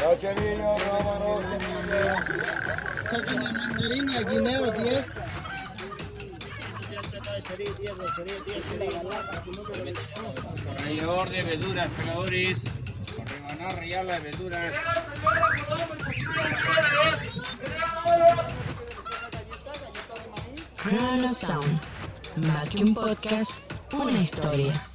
Cachanilla, rábano, semilla. Saca la mandarina, guineo 10. Rallador de verduras, peladores. Rebanar, rallar las verduras. Chrono Sound. Más que un podcast, una historia.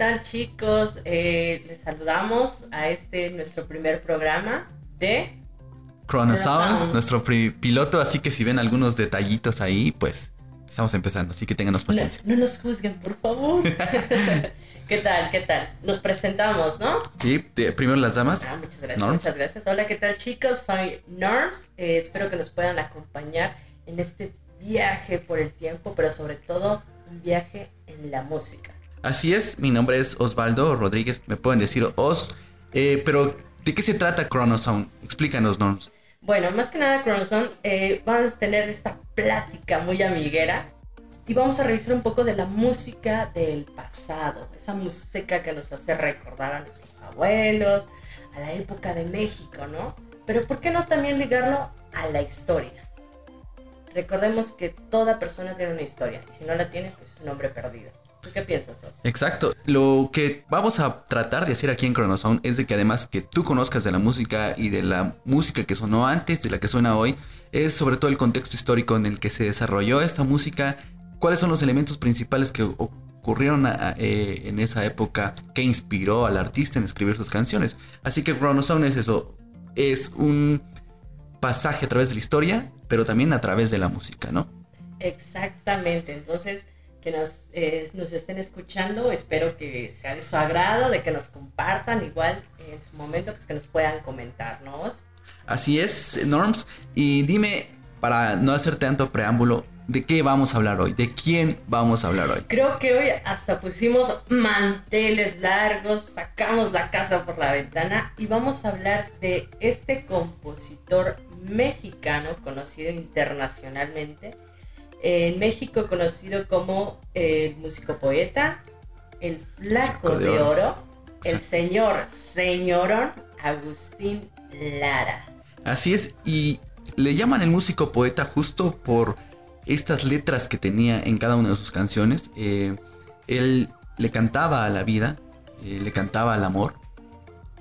Tal chicos? Eh, les saludamos a este nuestro primer programa de Chrono Chrono Sound, Sounds. nuestro piloto, así que si ven algunos detallitos ahí, pues estamos empezando, así que tenganos No, paciencia. no nos juzguen, por favor. ¿Qué tal? ¿Qué tal? Nos presentamos, ¿no? Sí, te- primero las damas. Ah, muchas gracias, Norms. muchas gracias. Hola, ¿qué tal chicos? Soy Norms. Eh, espero que nos puedan acompañar en este viaje por el tiempo, pero sobre todo un viaje en la música. Así es, mi nombre es Osvaldo Rodríguez, me pueden decir Os, eh, pero ¿de qué se trata Chrono Sound? Explícanos, Norms. Bueno, más que nada, Cronson, eh, vamos a tener esta plática muy amiguera y vamos a revisar un poco de la música del pasado, esa música que nos hace recordar a nuestros abuelos, a la época de México, ¿no? Pero ¿por qué no también ligarlo a la historia? Recordemos que toda persona tiene una historia y si no la tiene, pues es un hombre perdido. ¿Tú qué piensas? Exacto, lo que vamos a tratar de hacer aquí en Chrono Sound es de que además que tú conozcas de la música y de la música que sonó antes, de la que suena hoy, es sobre todo el contexto histórico en el que se desarrolló esta música, cuáles son los elementos principales que ocurrieron a- eh, en esa época que inspiró al artista en escribir sus canciones. Así que Chrono Sound es eso, es un pasaje a través de la historia, pero también a través de la música, ¿no? Exactamente, entonces que nos, eh, nos estén escuchando, espero que sea de su agrado, de que nos compartan igual en su momento, pues que nos puedan comentarnos. Así es, Norms. Y dime, para no hacer tanto preámbulo, ¿de qué vamos a hablar hoy? ¿De quién vamos a hablar hoy? Creo que hoy hasta pusimos manteles largos, sacamos la casa por la ventana y vamos a hablar de este compositor mexicano conocido internacionalmente. En México conocido como el músico poeta, el flaco de oro. oro, el señor, señorón Agustín Lara. Así es, y le llaman el músico poeta justo por estas letras que tenía en cada una de sus canciones. Eh, él le cantaba a la vida, eh, le cantaba al amor.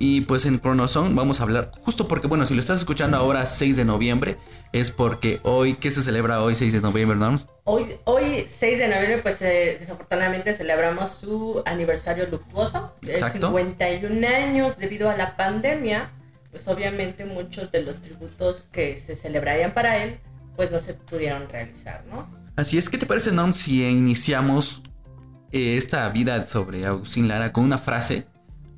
Y pues en Chronosong vamos a hablar, justo porque, bueno, si lo estás escuchando ahora 6 de noviembre, es porque hoy, ¿qué se celebra hoy 6 de noviembre, Norms? Hoy, hoy 6 de noviembre, pues eh, desafortunadamente celebramos su aniversario luctuoso, Exacto. 51 años debido a la pandemia. Pues obviamente muchos de los tributos que se celebrarían para él, pues no se pudieron realizar, ¿no? Así es, ¿qué te parece, Norm, si iniciamos eh, esta vida sobre Agustín Lara con una frase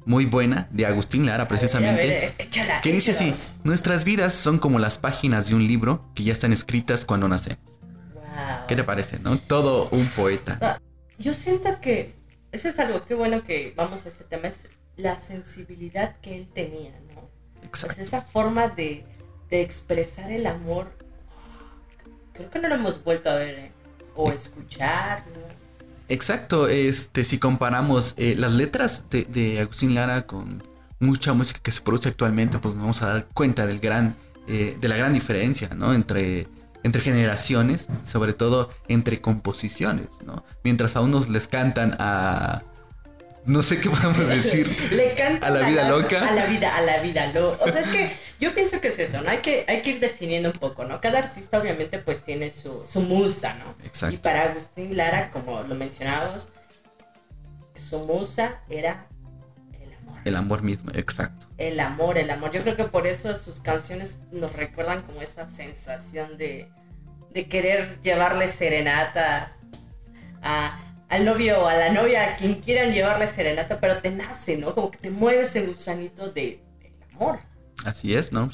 muy buena de Agustín Lara, precisamente? A ver, a ver, échala, Que dice así, nuestras vidas son como las páginas de un libro que ya están escritas cuando nacemos. Wow. ¿Qué te parece, no? Todo un poeta. Yo siento que eso es algo que bueno que vamos a este tema, es la sensibilidad que él tenía, ¿no? Pues Exacto. esa forma de, de expresar el amor, creo que no lo hemos vuelto a ver, ¿eh? o escuchar, ¿no? Exacto, este, si comparamos eh, las letras de, Agustín Lara con mucha música que se produce actualmente, pues nos vamos a dar cuenta del gran, eh, de la gran diferencia, ¿no? Entre, entre generaciones, sobre todo entre composiciones, ¿no? Mientras a unos les cantan a... No sé qué podemos decir. Le canta ¿A la vida loca? A la vida, a la vida loca. O sea, es que yo pienso que es eso, ¿no? Hay que, hay que ir definiendo un poco, ¿no? Cada artista obviamente pues tiene su, su musa, ¿no? Exacto. Y para Agustín Lara, como lo mencionábamos, su musa era el amor. El amor mismo, exacto. El amor, el amor. Yo creo que por eso sus canciones nos recuerdan como esa sensación de, de querer llevarle serenata a, al novio o a la novia, a quien quieran llevarle serenata, pero te nace, ¿no? Como que te mueve ese gusanito de, del amor. Así es, ¿no?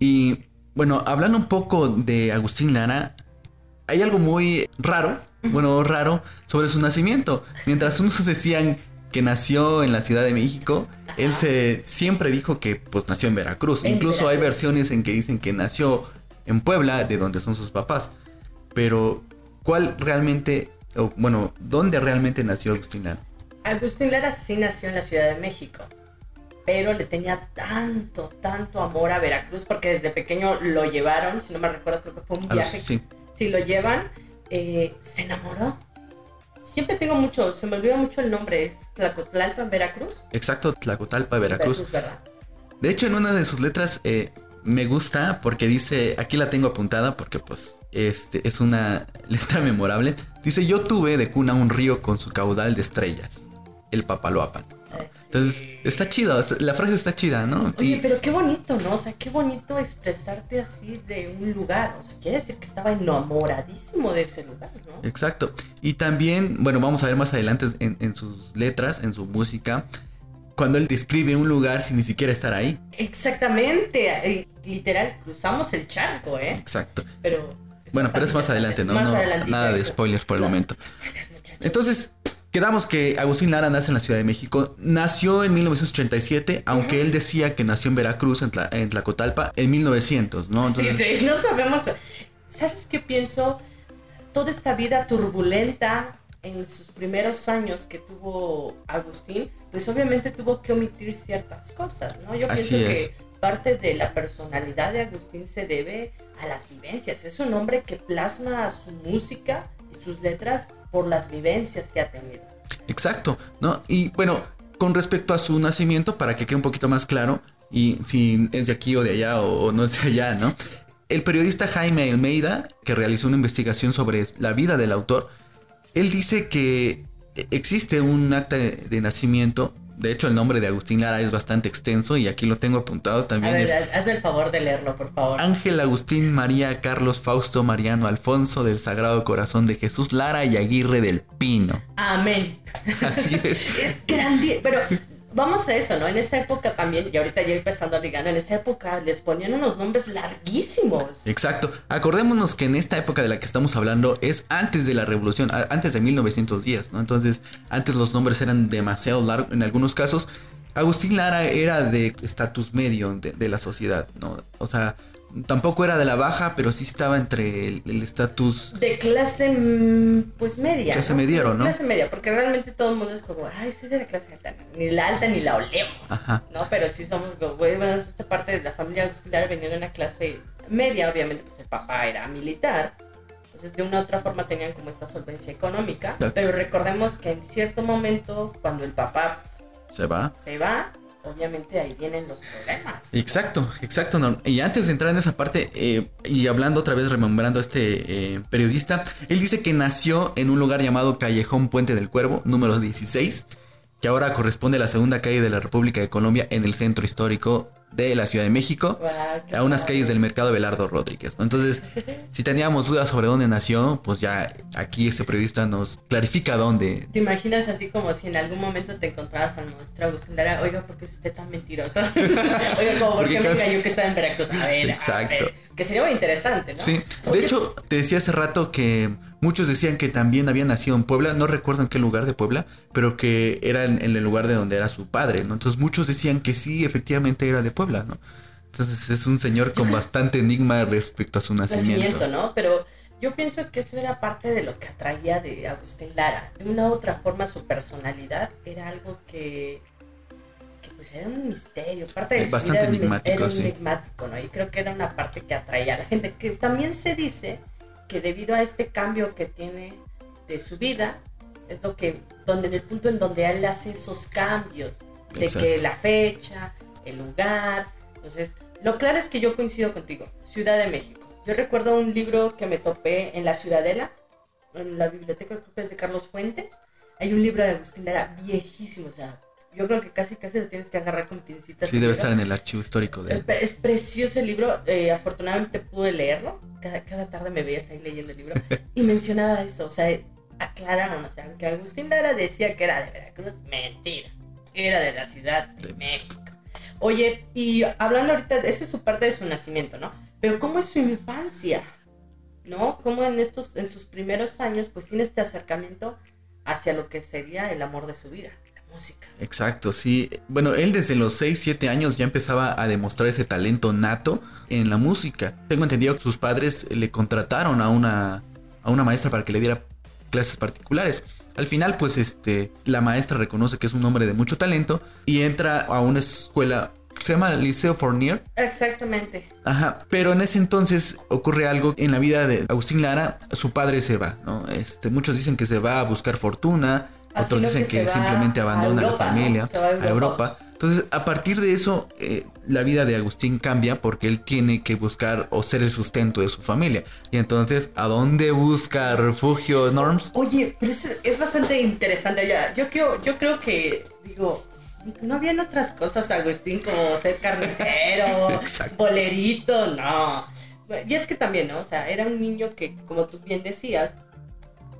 Y bueno, hablando un poco de Agustín Lara, hay algo muy raro, bueno, raro, sobre su nacimiento. Mientras unos decían que nació en la Ciudad de México, él se siempre dijo que pues nació en Veracruz. En Incluso hay versiones en que dicen que nació en Puebla, de donde son sus papás. Pero, ¿cuál realmente, o, bueno, dónde realmente nació Agustín Lara? Agustín Lara sí nació en la Ciudad de México, pero le tenía tanto, tanto amor a Veracruz porque desde pequeño lo llevaron, si no me recuerdo, creo que fue un A los- viaje. sí, Si lo llevan, eh, se enamoró. Siempre tengo mucho, se me olvida mucho el nombre, es Tlacotlalpan, Veracruz. exacto, Tlacotalpa, Veracruz. De hecho, en una de sus letras eh, me gusta porque dice, aquí la tengo apuntada porque pues este es una letra memorable. Dice, yo tuve de cuna un río con su caudal de estrellas, el Papaloapan. Entonces, está chido, la frase está chida, ¿no? Oye, Y- pero qué bonito, ¿no? O sea, qué bonito expresarte así de un lugar. O sea, quiere decir que estaba enamoradísimo de ese lugar, ¿no? Exacto. Y también, bueno, vamos a ver más adelante en, en sus letras, en su música, cuando él describe un lugar sin ni siquiera estar ahí. Exactamente. Literal, cruzamos el charco, ¿eh? Exacto. Pero. Bueno, pero es más adelante, ¿no? Más No, adelantito nada de spoilers por el momento. Entonces, quedamos que Agustín Lara nace en la Ciudad de México. Nació en 1987, aunque él decía que nació en Veracruz, en, Tla- en Tlacotalpa, en 1900, ¿no? Entonces, sí, sí, no sabemos. ¿Sabes qué pienso? Toda esta vida turbulenta en sus primeros años que tuvo Agustín, pues obviamente tuvo que omitir ciertas cosas, ¿no? Yo Así pienso es. que parte de la personalidad de Agustín se debe a las vivencias. Es un hombre que plasma su música y sus letras por las vivencias que ha tenido. Exacto, ¿no? Y bueno, con respecto a su nacimiento, para que quede un poquito más claro, y si es de aquí o de allá o, no es de allá, ¿no? El periodista Jaime Almeida, que realizó una investigación sobre la vida del autor, él dice que existe un acta de nacimiento. De hecho, el nombre de Agustín Lara es bastante extenso y aquí lo tengo apuntado A también. ver, es haz- hazme el favor de leerlo, por favor. Ángel Agustín María Carlos Fausto Mariano Alfonso del Sagrado Corazón de Jesús Lara y Aguirre del Pino. Amén. Así es. Es grande, pero vamos a eso, ¿no? En esa época también, y ahorita ya empezando ligando, en esa época les ponían unos nombres larguísimos. Exacto. Acordémonos que en esta época de la que estamos hablando es antes de la revolución, a- antes de 1910, ¿no? Entonces, antes los nombres eran demasiado largos en algunos casos. Agustín Lara era de estatus medio de, de la sociedad, ¿no? O sea, tampoco era de la baja, pero sí estaba entre el estatus... De clase, mm, pues media. Clase ¿no? mediero, ¿no? Clase media, porque realmente todo el mundo es como, ay, soy de la clase alta. Ni la alta ni la olemos, Ajá. ¿no? Pero sí somos, bueno, esta parte de la familia auxiliar venía de una clase media, obviamente, pues el papá era militar. Entonces, de una u otra forma tenían como esta solvencia económica. Exacto. Pero recordemos que en cierto momento, cuando el papá Se va. se va, obviamente ahí vienen los problemas. Exacto, exacto. Y antes de entrar en esa parte, eh, y hablando otra vez, remembrando a este eh, periodista, él dice que nació en un lugar llamado Callejón Puente del Cuervo, número 16, que ahora corresponde a la segunda calle de la República de Colombia en el centro histórico de la Ciudad de México. A unas calles del mercado Belardo Rodríguez. ¿no? Entonces, si teníamos dudas sobre dónde nació, pues ya aquí este periodista nos clarifica dónde. ¿Te imaginas así como si en algún momento te encontrabas al maestro Agustín Lara? Oiga, ¿por qué es usted tan mentiroso? Oiga, como, ¿por qué me cayó que estaba en Veracruz? A ver, a Exacto. ver. Que sería muy interesante, ¿no? Sí, de Oye, hecho, te decía hace rato que muchos decían que también había nacido en Puebla, no recuerdo en qué lugar de Puebla, pero que era en, en el lugar de donde era su padre, ¿no? Entonces muchos decían que sí, efectivamente era de Puebla, ¿no? Entonces es un señor con bastante enigma respecto a su nacimiento. nacimiento, ¿no? Pero yo pienso que eso era parte de lo que atraía de Agustín Lara. De una u otra forma, su personalidad era algo que, que pues era un misterio. Parte de Es su bastante vida era un enigmático, era un sí. enigmático, ¿no? Y creo que era una parte que atraía a la gente. Que también se dice que debido a este cambio que tiene de su vida, es lo que, donde en el punto en donde él hace esos cambios, de Exacto. que la fecha, el lugar, entonces, lo claro es que yo coincido contigo, Ciudad de México. Yo recuerdo un libro que me topé en la Ciudadela, en la biblioteca creo que es de Carlos Fuentes. Hay un libro de Agustín Lara viejísimo, o sea, yo creo que casi casi lo tienes que agarrar con pincitas. Sí, debe libro. estar en el archivo histórico de... Es, es precioso el libro, eh, afortunadamente pude leerlo, cada, cada tarde me veías ahí leyendo el libro y mencionaba eso, o sea, aclararon, o sea, aunque Agustín Lara decía que era de Veracruz, mentira, era de la Ciudad de De México. Oye, y hablando ahorita, eso es su parte de su nacimiento, ¿no? Pero ¿cómo es su infancia? ¿No? ¿Cómo en estos, en sus primeros años, pues tiene este acercamiento hacia lo que sería el amor de su vida, música. Exacto, sí. Bueno, él desde los 6, 7 años ya empezaba a demostrar ese talento nato en la música. Tengo entendido que sus padres le contrataron a una, a una maestra para que le diera clases particulares. Al final, pues este, la maestra reconoce que es un hombre de mucho talento y entra a una escuela se llama Liceo Fournier. Exactamente. Ajá. Pero en ese entonces ocurre algo en la vida de Agustín Lara. Su padre se va, ¿no? Este, muchos dicen que se va a buscar fortuna. Así otros dicen que simplemente abandona Europa, la familia a Europa. Entonces, a partir de eso, eh, la vida de Agustín cambia porque él tiene que buscar o ser el sustento de su familia. Y entonces, ¿a dónde busca refugio Norms? Oye, pero es, es bastante interesante. Ya, yo, creo, yo creo que, digo, no habían otras cosas, Agustín, como ser carnicero, bolerito, no. Y es que también, ¿no? O sea, era un niño que, como tú bien decías,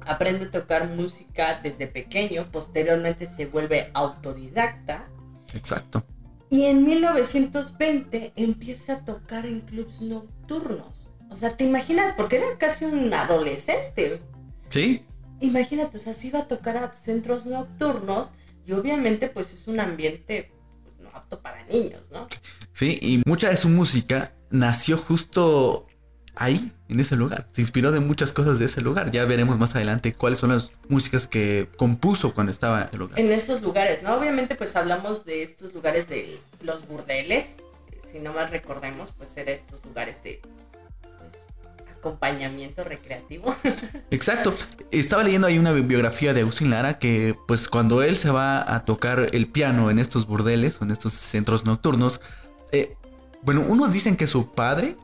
aprende a tocar música desde pequeño, posteriormente se vuelve autodidacta Exacto. y en 1920 empieza a tocar en clubs nocturnos. O sea, ¿te imaginas? Porque era casi un adolescente. ¿Sí? Imagínate, o sea, se iba a tocar a centros nocturnos y obviamente pues es un ambiente pues, no apto para niños, ¿no? Sí, y mucha de su música nació justo ahí, en ese lugar. Se inspiró de muchas cosas de ese lugar. Ya veremos más adelante cuáles son las músicas que compuso cuando estaba en el lugar. En esos lugares, ¿no? Obviamente pues hablamos de estos lugares de los burdeles, si no mal recordemos, pues eran estos lugares de pues, acompañamiento recreativo. Exacto. Estaba leyendo ahí una biografía de Agustín Lara que pues cuando él se va a tocar el piano en estos burdeles o en estos centros nocturnos, eh, bueno, unos dicen que su padre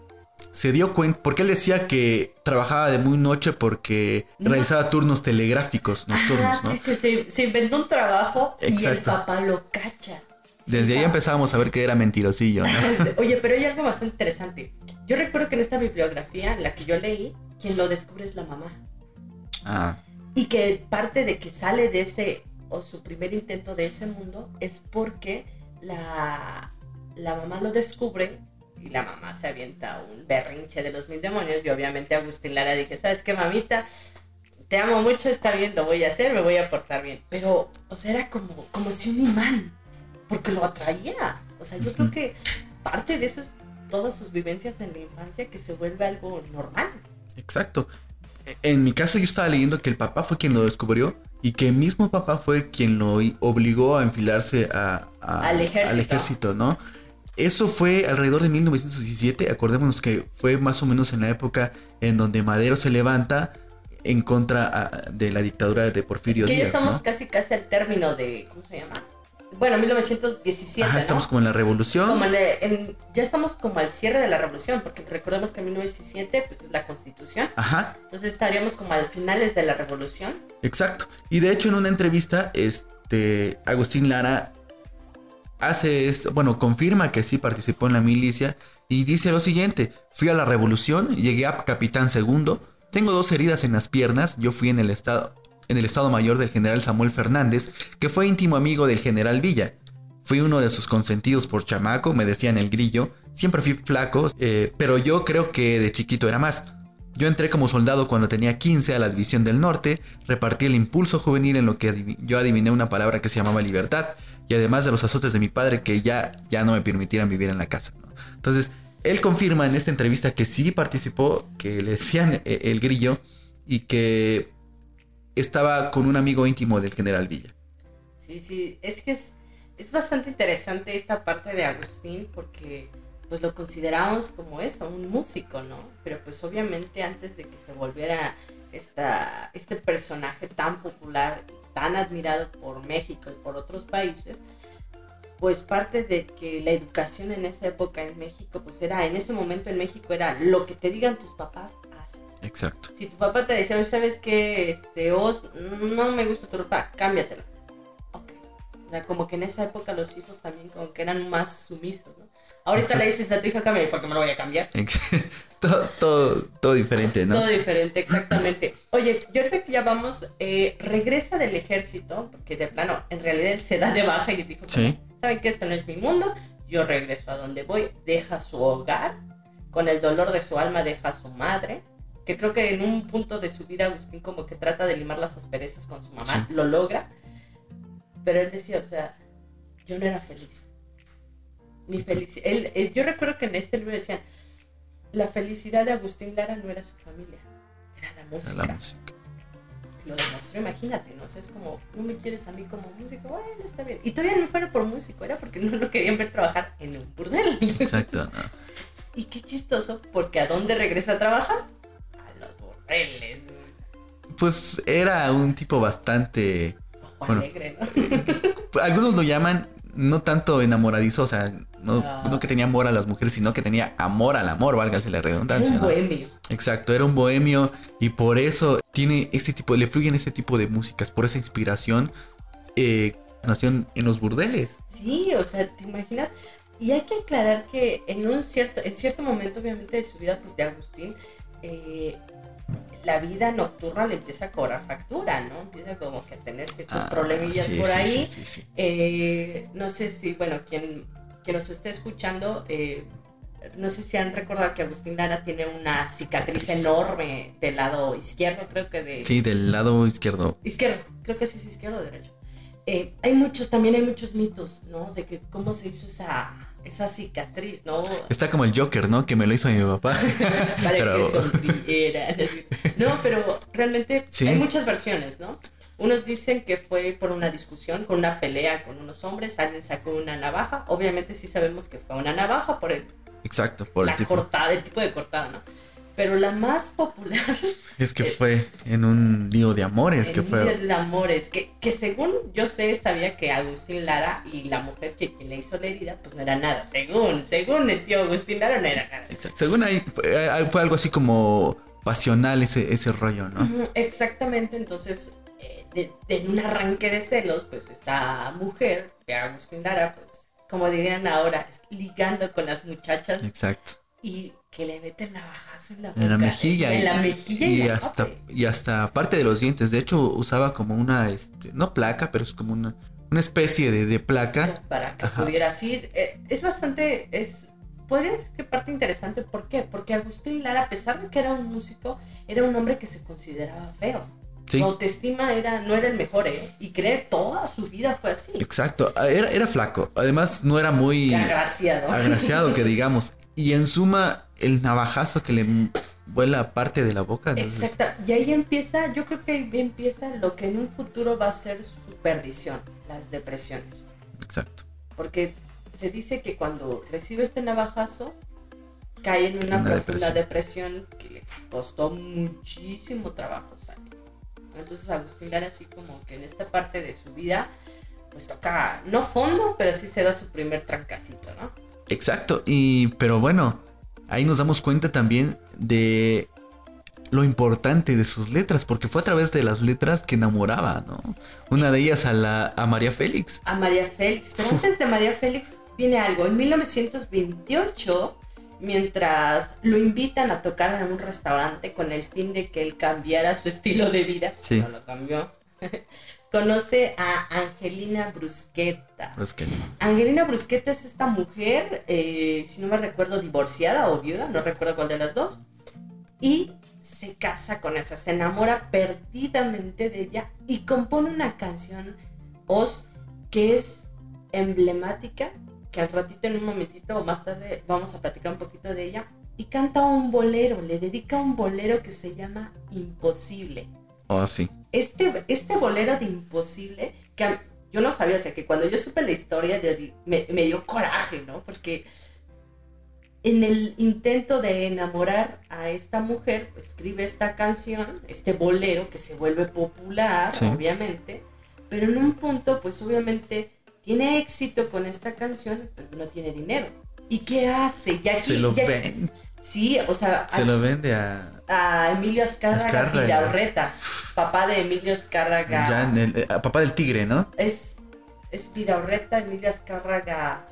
se dio cuenta, porque él decía que trabajaba de muy noche porque No. realizaba turnos telegráficos nocturnos, Ah, ¿no? sí, sí, sí. Se inventó un trabajo y el Exacto. papá lo cacha. Desde ahí Ah. empezábamos a ver que era mentirosillo, ¿no? Oye, pero hay algo bastante interesante. Yo recuerdo que en esta bibliografía, la que yo leí, quien lo descubre es la mamá. Ah, Y que parte de que sale de ese, o su primer intento de ese mundo, es porque la, la mamá lo descubre y la mamá se avienta un berrinche de los mil demonios. Y obviamente Agustín Lara dije, ¿sabes qué, mamita? Te amo mucho, está bien, lo voy a hacer, me voy a portar bien. Pero, o sea, era como, como si un imán, porque lo atraía. O sea, yo creo que parte de eso es todas sus vivencias en la infancia que se vuelve algo normal. exacto. En mi caso yo estaba leyendo que el papá fue quien lo descubrió y que el mismo papá fue quien lo obligó a enfilarse a- a- Al ejército. ejército, ¿no? Eso fue alrededor de 1917, acordémonos que fue más o menos en la época en donde Madero se levanta en contra ah, de la dictadura de Porfirio Que ya Díaz, estamos ¿no? casi casi al término de, ¿cómo se llama? Bueno, 1917, Ajá, ¿no? estamos como en la revolución. Como en el- en- ya estamos como al cierre de la revolución, porque recordemos que en 1917 pues es la constitución, Ajá, entonces estaríamos como al finales de la revolución. Exacto. Y de hecho en una entrevista, este, Agustín Lara hace esto, bueno, confirma que sí participó en la milicia y dice lo siguiente, fui a la revolución, llegué a capitán segundo, tengo dos heridas en las piernas, yo fui en el estado, en el estado mayor del general Samuel Fernández, que fue íntimo amigo del general Villa. Fui uno de sus consentidos por chamaco, me decían el grillo, siempre fui flaco, eh, pero yo creo que de chiquito era más. Yo entré como soldado cuando tenía 15 a la División del Norte, repartí el impulso juvenil en lo que yo adiviné una palabra que se llamaba libertad, y además de los azotes de mi padre que ya, ya no me permitieran vivir en la casa. Entonces, él confirma en esta entrevista que sí participó, que le decían eh, el grillo, y que estaba con un amigo íntimo del general Villa. Sí, sí, es que es, es bastante interesante esta parte de Agustín porque pues lo consideramos como eso, un músico, ¿no? Pero pues obviamente antes de que se volviera esta, este personaje tan popular tan admirado por México y por otros países, pues parte de que la educación en esa época en México, pues era, en ese momento en México era lo que te digan tus papás, haces. Exacto. Si tu papá te decía, "Oye, ¿sabes qué? Este, Os, no me gusta tu ropa, cámbiatela. Ok. O sea, como que en esa época los hijos también como que eran más sumisos, ¿no? Ahorita Exacto. le dices a tu hija, cámbiate, porque me lo voy a cambiar. todo, todo, todo diferente, ¿no? Todo diferente, exactamente. Oye, y ahorita que ya vamos, eh, regresa del ejército, porque de plano, en realidad él se da de baja y dijo, Sí. ¿saben que esto no es mi mundo? Yo regreso a donde voy, deja su hogar, con el dolor de su alma deja a su madre, que creo que en un punto de su vida Agustín como que trata de limar las asperezas con su mamá, Sí. lo logra, pero él decía, o sea, yo no era feliz. Mi felicidad. Él, él- yo recuerdo que en este libro decían, la felicidad de Agustín Lara no era su familia, era la Era música. la música. Lo demostró, imagínate, ¿no? O sea, es como, no me quieres a mí como músico, bueno, está bien. Y todavía no fuera por músico, era porque no lo querían ver trabajar en un burdel. Exacto. ¿no? Y qué chistoso, porque ¿a dónde regresa a trabajar? A los burdeles. Pues era un tipo bastante. Ojo Bueno. alegre, ¿no? Algunos lo llaman no tanto enamoradizo, o sea, no, Ah. no que tenía amor a las mujeres, sino que tenía amor al amor, válgase la Era redundancia. un ¿no? bohemio. Exacto, era un bohemio y por eso tiene este tipo, le fluyen este tipo de músicas, por esa inspiración. Eh, nació en, en los burdeles. Sí, o sea, ¿te imaginas? Y hay que aclarar que en un cierto, en cierto momento, obviamente, de su vida, pues de Agustín, eh, la vida nocturna le empieza a cobrar factura, ¿no? Empieza como que a tener ciertos Ah, problemillas sí, por sí, ahí. sí. Eh, no sé si, bueno, quien, quien nos esté escuchando, eh, no sé si han recordado que Agustín Lara tiene una cicatriz Cicatriz. enorme del lado izquierdo, creo que de... Sí, del lado izquierdo. Izquierdo, creo que sí es izquierdo o derecho. Eh, hay muchos, también hay muchos mitos, ¿no? De que cómo se hizo esa, esa cicatriz, ¿no? Está como el Joker, ¿no? Que me lo hizo mi papá. Para Pero- que sonriera. No, pero realmente Sí. hay muchas versiones, ¿no? Unos dicen que fue por una discusión, con una pelea con unos hombres, alguien sacó una navaja. Obviamente sí sabemos que fue una navaja por el, Exacto, por la el tipo. cortada, el tipo de cortada, ¿no? Pero la más popular Es que fue en un lío de amores, que en fue... Día de Amores, que, que según yo sé, sabía que Agustín Lara y la mujer que quien le hizo la herida, pues no era nada. Según, según el tío Agustín Lara, no era nada. Exacto. Según ahí, fue, eh, fue algo así como pasional ese, ese rollo, ¿no? Exactamente, entonces, eh, en un arranque de celos, pues esta mujer, que Agustín Lara, pues, como dirían ahora, ligando con las muchachas Exacto. y que le mete el navajazo en la boca. En la mejilla. En y- la mejilla y, hasta, y hasta parte de los dientes. De hecho, usaba como una, este, no placa, pero es como una, una especie de, de placa. para que Ajá. pudiera así. eh, es bastante, es, podría ser que parte interesante. ¿Por qué? Porque Agustín Lara, a pesar de que era un músico, era un hombre que se consideraba feo. Sí, Su autoestima era, no era el mejor, ¿eh? Y cree toda su vida fue así. exacto. Era, era flaco. Además, no era muy agraciado. agraciado, que digamos. Y en suma, el navajazo que le vuela parte de la boca. Entonces, Exacto. Y ahí empieza, yo creo que ahí empieza lo que en un futuro va a ser su perdición, las depresiones. exacto. Porque se dice que cuando recibe este navajazo, cae en una, Una profunda depresión. que les costó muchísimo trabajo salir. Entonces Agustín Lara así como que en esta parte de su vida, pues toca, no fondo, pero sí se da su primer trancacito, ¿no? Exacto. Y, pero bueno, ahí nos damos cuenta también de lo importante de sus letras, porque fue a través de las letras que enamoraba, ¿no? Una de ellas a la a María Félix. a María Félix. Pero antes de María Félix viene algo. En 1928, mientras lo invitan a tocar en un restaurante con el fin de que él cambiara su estilo de vida, Sí. no lo cambió, conoce a Angelina es que Angelina Brusqueta es esta mujer, eh, si no me recuerdo, divorciada o viuda, no recuerdo cuál de las dos, y se casa con esa, se enamora perdidamente de ella y compone una canción, Oz, que es emblemática, que al ratito en un momentito o más tarde vamos a platicar un poquito de ella, y canta un bolero, le dedica un bolero que se llama Imposible Oh, sí. este, este bolero de imposible, que a- yo no sabía, o sea, que cuando yo supe la historia de- me, me dio coraje, ¿no? Porque en el intento de enamorar a esta mujer, pues escribe esta canción, este bolero que se vuelve popular, Sí. obviamente, pero en un punto, pues obviamente tiene éxito con esta canción, pero no tiene dinero. ¿Y qué hace? Y aquí- se lo ven, Sí, o sea, se lo vende a a Emilio Azcárraga, Azcárraga. Vidaurreta, papá de Emilio Azcárraga. ya en el, eh, papá del tigre, ¿no? Es, es Vidaurreta, Emilio Azcárraga.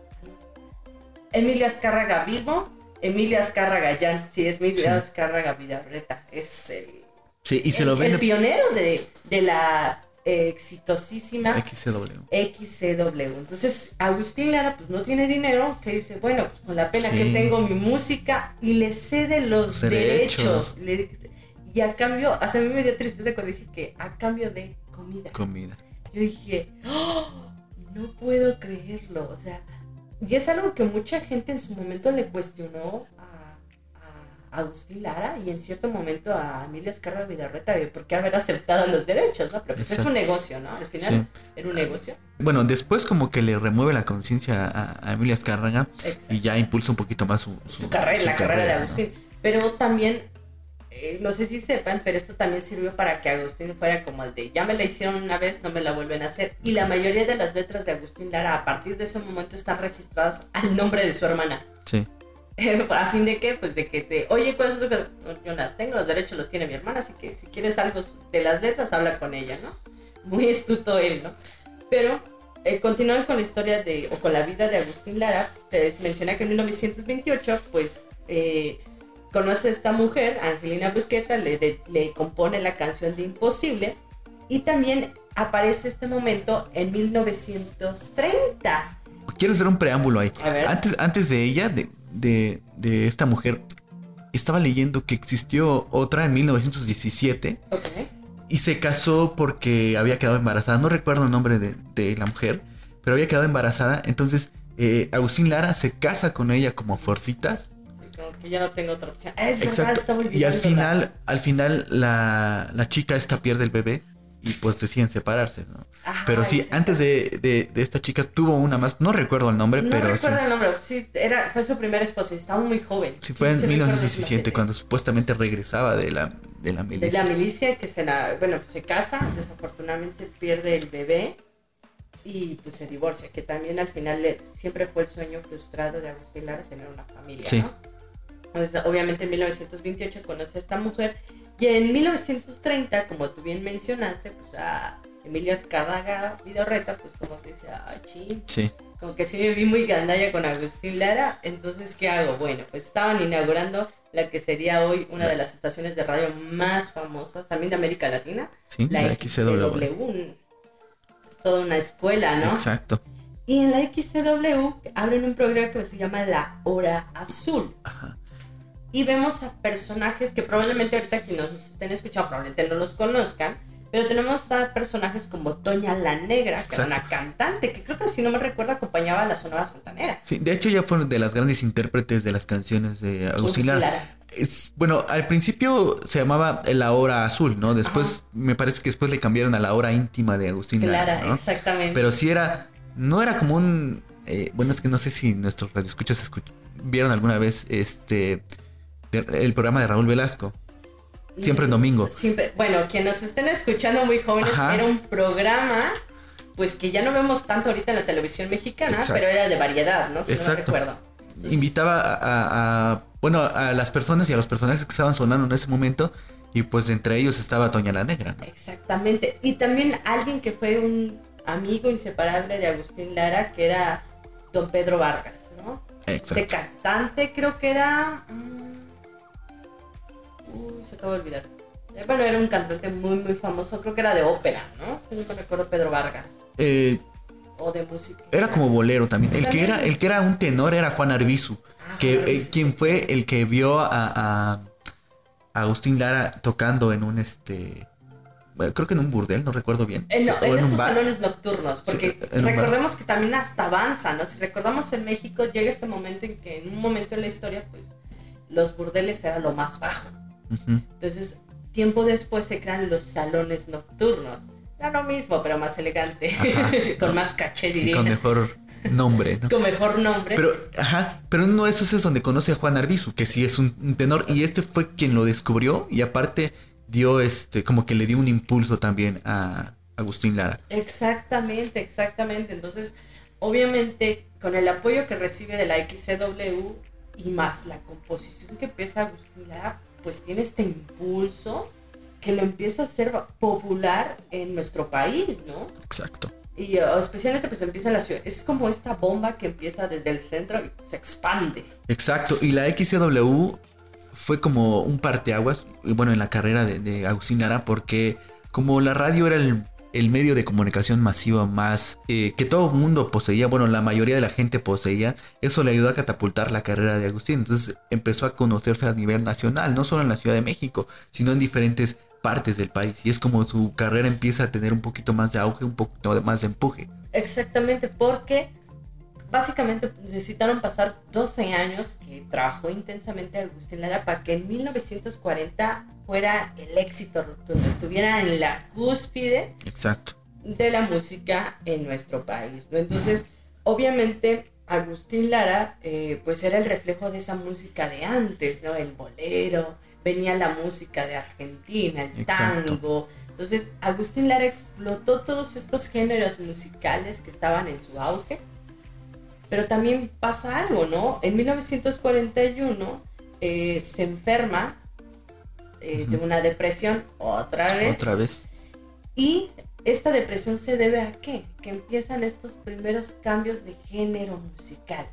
Emilio Azcárraga vivo, Emilio Azcárraga Jan. Sí, es Emilio Sí. Azcárraga. Es el, Sí, y se el- lo el vende pionero de, de la eh, exitosísima XCW. XCW. Entonces, Agustín Lara pues no tiene dinero, que dice, bueno, pues con la pena Sí. que tengo mi música y le cede los derechos. derechos. Le- y a cambio, o sea, a mí me dio tristeza cuando dije que a cambio de comida. Comida. Yo dije, ¡Oh! no puedo creerlo. O sea, y es algo que mucha gente en su momento le cuestionó Agustín Lara y en cierto momento a Emilio Escarra Vidarreta de por qué haber aceptado los derechos, ¿no? Pero pues es un negocio, ¿no? Al final era un negocio. Bueno, después como que le remueve la conciencia a, a Emilia Azcárraga Exacto. y ya impulsa un poquito más su, su carrera, la carrera de ¿no? Agustín. Pero también, eh, no sé si sepan, pero esto también sirvió para que Agustín fuera como el de, ya me la hicieron una vez, no me la vuelven a hacer. Y la mayoría de las letras de Agustín Lara a partir de ese momento están registradas al nombre de su hermana. Sí, ¿A fin de qué? Pues de que te, oye, ¿cuáles son tus Yo las tengo, los derechos los tiene mi hermana, así que si quieres algo de las letras, habla con ella, ¿no? Muy astuto él, ¿no? Pero eh, continuando con la historia de, o con la vida de Agustín Lara, les menciona que en 1928, pues, eh, conoce a esta mujer, Angelina Busqueta, le, de- le compone la canción de Imposible, y también aparece este momento en 1930. quiero hacer un preámbulo ahí. Antes, antes de ella, de, de, de esta mujer, estaba leyendo que existió otra en 1917 Ok. y se casó porque había quedado embarazada. No recuerdo el nombre de, de la mujer, pero había quedado embarazada. Entonces, eh, Agustín Lara se casa con ella como forcitas. Sí, como que ya no tengo otra opción. Es verdad, Y al final, al final la, la chica esta pierde el bebé y pues deciden separarse, ¿no? Ajá, Pero sí, antes de, de- de esta chica tuvo una más, no recuerdo el nombre, No pero sí. recuerdo el nombre, sí, era, fue su primera esposa estaba muy joven. Sí, fue en Sí recuerdo 1917 esa cuando supuestamente regresaba de la, de la De milicia. la milicia que se la, bueno, se casa, desafortunadamente pierde el bebé y pues se divorcia, que también al final le- siempre fue el sueño frustrado de Agustín Lara tener una familia, Sí. ¿no? Entonces, obviamente en 1928 conoce a esta mujer y en 1930, como tú bien mencionaste, pues a Emilio Escárraga Vidorreta, pues como que dice, ay, ching, Sí, como que sí me vi muy gandalla con Agustín Lara, entonces ¿qué hago? Bueno, pues estaban inaugurando la que sería hoy una de las estaciones de radio más famosas, también de América Latina, sí, la la XCW. XCW. Es toda una escuela, ¿no? Exacto. Y en la XCW abren un programa que se llama La Hora Azul. Ajá. Y vemos a personajes que probablemente ahorita quienes nos estén escuchando probablemente no los conozcan, pero tenemos a personajes como Toña la Negra, que era una cantante, que creo que si no me recuerdo acompañaba a la Sonora Santanera. Sí, de hecho ya fueron de las grandes intérpretes de las canciones de. Lara. Es, bueno, al principio se llamaba La Hora Azul, ¿no? Después, me parece que después le cambiaron a La Hora Íntima de Agustín Clara, Lara, ¿no? exactamente. Pero sí era, no era como un, eh, bueno, es que no sé si nuestros radioescuchas escuch- vieron alguna vez este, el programa de Raúl Velasco. Siempre en domingo. Siempre, bueno, quienes nos estén escuchando muy jóvenes, Ajá. era un programa, pues que ya no vemos tanto ahorita en la televisión mexicana, Exacto. pero era de variedad, ¿no? Si no Exacto. recuerdo. Entonces, Invitaba a, bueno, a las personas y a los personajes que estaban sonando en ese momento y pues entre ellos estaba Toña la Negra, ¿no? Exactamente. Y también alguien que fue un amigo inseparable de Agustín Lara, que era don Pedro Vargas, ¿no? Exacto. De cantante creo que era... mm, Uy, se acaba de olvidar. Eh, Bueno, era un cantante muy, muy famoso, creo que era de ópera, ¿no? Si no me recuerdo Pedro Vargas. Eh, O de música. era como bolero también. El que era, el que era un tenor era Juan Arbizu, Ah, que Juan eh, Arbizu, quien fue el que vio a, a- a Agustín Lara tocando en un este bueno, creo que en un burdel, no recuerdo bien. Eh, O en, un estos salones nocturnos, porque Sí, recordemos que también hasta avanza, ¿no? Si recordamos en México llega este momento en que en un momento en la historia, pues los burdeles era lo más bajo. Entonces, tiempo después se crean los salones nocturnos. Era lo mismo, pero más elegante, Ajá. con más caché, Y diría. con mejor nombre, ¿no? Con mejor nombre. Pero, ajá, pero uno de esos es donde conoce a Juan Arbizu, que sí es un, un tenor, y este fue quien lo descubrió, y aparte dio este, como que le dio un impulso también a Agustín Lara. Exactamente, exactamente. Entonces, obviamente, con el apoyo que recibe de la XCW y más la composición que empieza Agustín Lara, pues tiene este impulso que lo empieza a hacer popular en nuestro país, ¿no? Exacto. Y uh, especialmente pues empieza en la ciudad. Es como esta bomba que empieza desde el centro y se expande. Exacto, y la XCW fue como un parteaguas, bueno, en la carrera de, de Agustín Lara, porque como la radio era el, el medio de comunicación masivo más eh, que todo el mundo poseía, bueno, la mayoría de la gente poseía, eso le ayudó a catapultar la carrera de Agustín. Entonces empezó a conocerse a nivel nacional, no solo en la Ciudad de México, sino en diferentes partes del país. Y es como su carrera empieza a tener un poquito más de auge, un poquito más de empuje. Exactamente, porque básicamente necesitaron pasar 12 años que trabajó intensamente Agustín Lara para que en 1940 fuera el éxito rotundo, estuviera en la cúspide Exacto. de la música en nuestro país. ¿no? Entonces, obviamente, Agustín Lara, eh, pues era el reflejo de esa música de antes, ¿no? El bolero, venía la música de Argentina, el Exacto. tango. Entonces, Agustín Lara explotó todos estos géneros musicales que estaban en su auge. Pero también pasa algo, ¿no? En 1941 eh, se enferma eh, de una depresión otra vez. Otra vez. Y esta depresión se debe a qué? Que empiezan estos primeros cambios de género musical.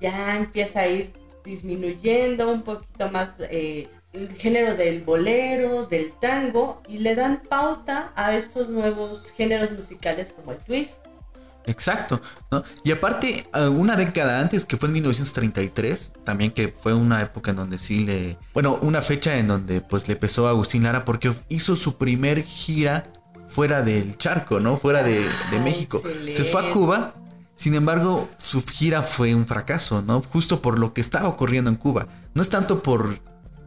Ya empieza a ir disminuyendo un poquito más eh, el género del bolero, del tango, y le dan pauta a estos nuevos géneros musicales como el twist. Exacto, ¿no? Y aparte, una década antes, que fue en 1933, también que fue una época en donde sí le... Bueno, una fecha en donde pues le pesó a Agustín Lara porque hizo su primer gira fuera del charco, ¿no? Fuera de, de Ah, México. excelente. Se fue a Cuba, sin embargo, su gira fue un fracaso, ¿no? Justo por lo que estaba ocurriendo en Cuba. No es tanto por,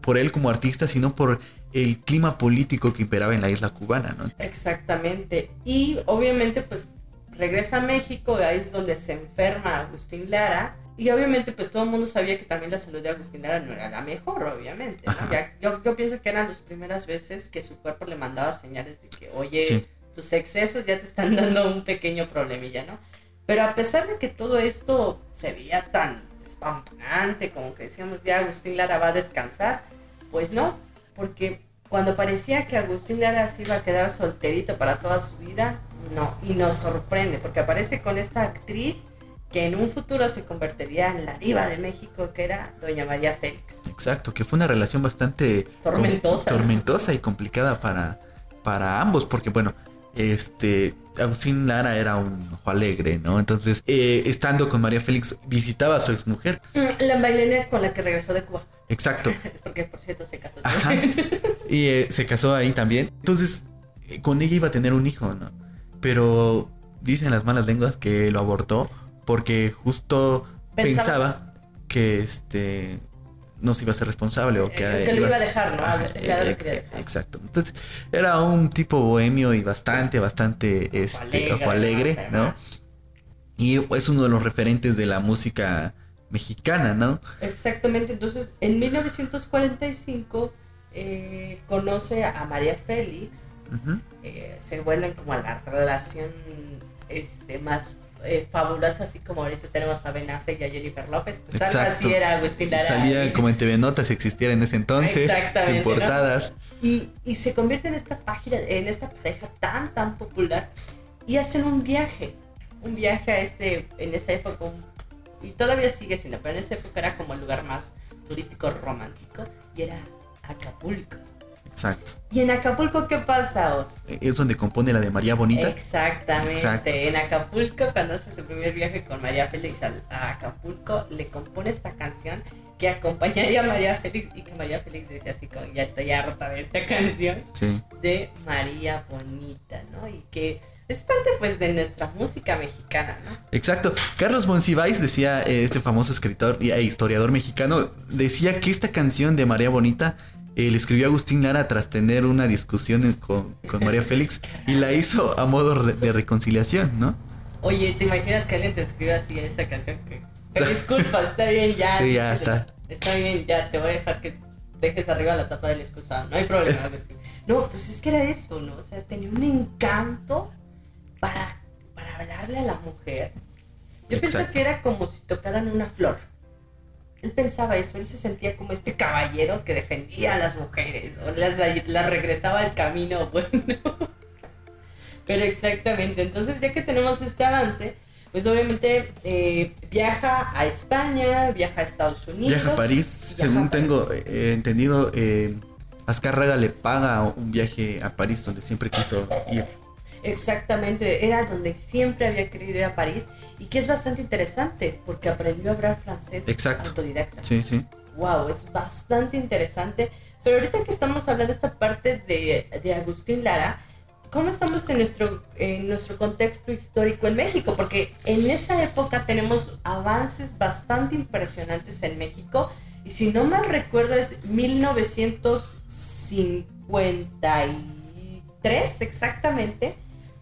por él como artista, sino por el clima político que imperaba en la isla cubana, ¿no? Exactamente. Y obviamente pues regresa a México, ahí es donde se enferma Agustín Lara. Y obviamente pues todo el mundo sabía que también la salud de Agustín Lara no era la mejor, obviamente. ¿no? Ajá. Ya- yo, yo pienso que eran las primeras veces que su cuerpo le mandaba señales de que, oye, Sí. tus excesos ya te están dando un pequeño problemilla, ¿no? Pero a pesar de que todo esto se veía tan despampanante, como que decíamos ya Agustín Lara va a descansar, pues no, porque cuando parecía que Agustín Lara se iba a quedar solterito para toda su vida, no, y nos sorprende, porque aparece con esta actriz que en un futuro se convertiría en la diva de México, que era Doña María Félix. Exacto, que fue una relación bastante Tormentosa. y complicada para, para ambos, porque bueno, este Agustín Lara era un ojo alegre, ¿no? Entonces, eh, estando con María Félix, visitaba a su exmujer. Mm, La bailarina con la que regresó de Cuba, Exacto. porque por cierto se casó. Ajá. Y eh, se casó ahí también. Entonces, eh, con ella iba a tener un hijo, ¿no? Pero dicen las malas lenguas que lo abortó porque justo Pensaba- pensaba, que este no se iba a ser responsable o que, Eh, que lo iba a dejar, ¿no? Lara lo eh, dejar. Exacto. Entonces, era un tipo bohemio y bastante, bastante este, ojo alegre, ¿no? Y es uno de los referentes de la música mexicana, ¿no? Exactamente, entonces en 1945 eh, conoce a María Félix, eh, se vuelven como a la relación este, más eh, fabulosa, así como ahorita tenemos a Ben Affleck y a Jennifer López, pues algo así era Agustín Lara. Salía como en TV Notas si existiera en ese entonces, en portadas. y, y se convierte en esta página, en esta pareja tan tan popular y hacen un viaje, un viaje a este, en esa época, un- y todavía sigue siendo, pero en esa época era como el lugar más turístico romántico y era Acapulco. Exacto. ¿Y en Acapulco qué pasa, Os? Es donde compone la de María Bonita. Exactamente. Exacto. En Acapulco, cuando hace su primer viaje con María Félix a Acapulco, le compone esta canción que acompañaría a María Félix y que María Félix decía así como, ya estoy harta de esta canción Sí. de María Bonita, ¿no? Y que es parte pues de nuestra música mexicana, ¿no? Exacto. Carlos Monsiváis decía, eh, este famoso escritor e historiador mexicano, decía que esta canción de María Bonita eh, le escribió Agustín Lara tras tener una discusión con, con María Félix y la hizo a modo re- de reconciliación, ¿no? Oye, ¿te imaginas que alguien te escribe así esa canción? Que, disculpa, está bien, ya. Sí, ya está. Está bien, ya, te voy a dejar que dejes arriba la tapa del excusado, no hay problema. No, pues es que era eso, ¿no? O sea, tenía un encanto para, para hablarle a la mujer. Yo pensé Exacto. que era como si tocaran una flor. Él pensaba eso, él se sentía como este caballero que defendía a las mujeres, ¿no? las, las regresaba al camino bueno. Pero exactamente, entonces ya que tenemos este avance, pues obviamente eh, viaja a España, viaja a Estados Unidos. Viaja a París, Viaja según a París. tengo eh, entendido, eh, Azcárraga le paga un viaje a París donde siempre quiso ir. Exactamente, era donde siempre había querido ir a París y que es bastante interesante porque aprendió a hablar francés Exacto. autodidacta. Sí, sí. Wow, es bastante interesante. Pero ahorita que estamos hablando de esta parte de, de Agustín Lara, cómo estamos en nuestro, en nuestro contexto histórico en México, porque en esa época tenemos avances bastante impresionantes en México, y si no mal recuerdo es 1953 exactamente,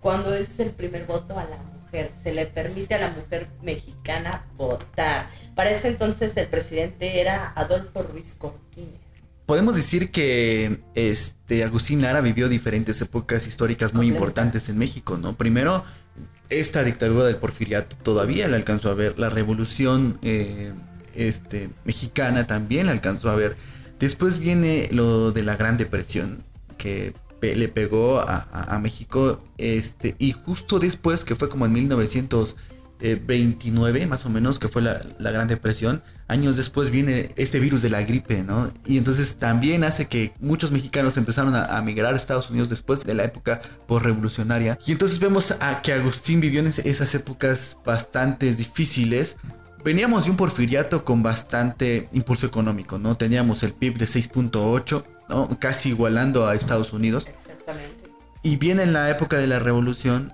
cuando es el primer voto a la mujer, se le permite a la mujer mexicana votar. Para ese entonces el presidente era Adolfo Ruiz Cortines podemos decir que este Agustín Lara vivió diferentes épocas históricas muy importantes en México, ¿no? Primero, esta dictadura del porfiriato todavía la alcanzó a ver, la revolución eh, este, mexicana también la alcanzó a ver. Después viene lo de la Gran Depresión, que le pegó a, a México, este, y justo después, que fue como en 1900 29 eh, más o menos, que fue la, Gran Depresión, años después viene este virus de la gripe, ¿no? Y entonces también hace que muchos mexicanos empezaron a, migrar a Estados Unidos después de la época postrevolucionaria. Y entonces vemos a que Agustín vivió en esas épocas bastante difíciles. Veníamos de un porfiriato con bastante impulso económico, ¿no? Teníamos el PIB de 6.8, ¿no? Casi igualando a Estados Unidos. Exactamente. Y viene en la época de la revolución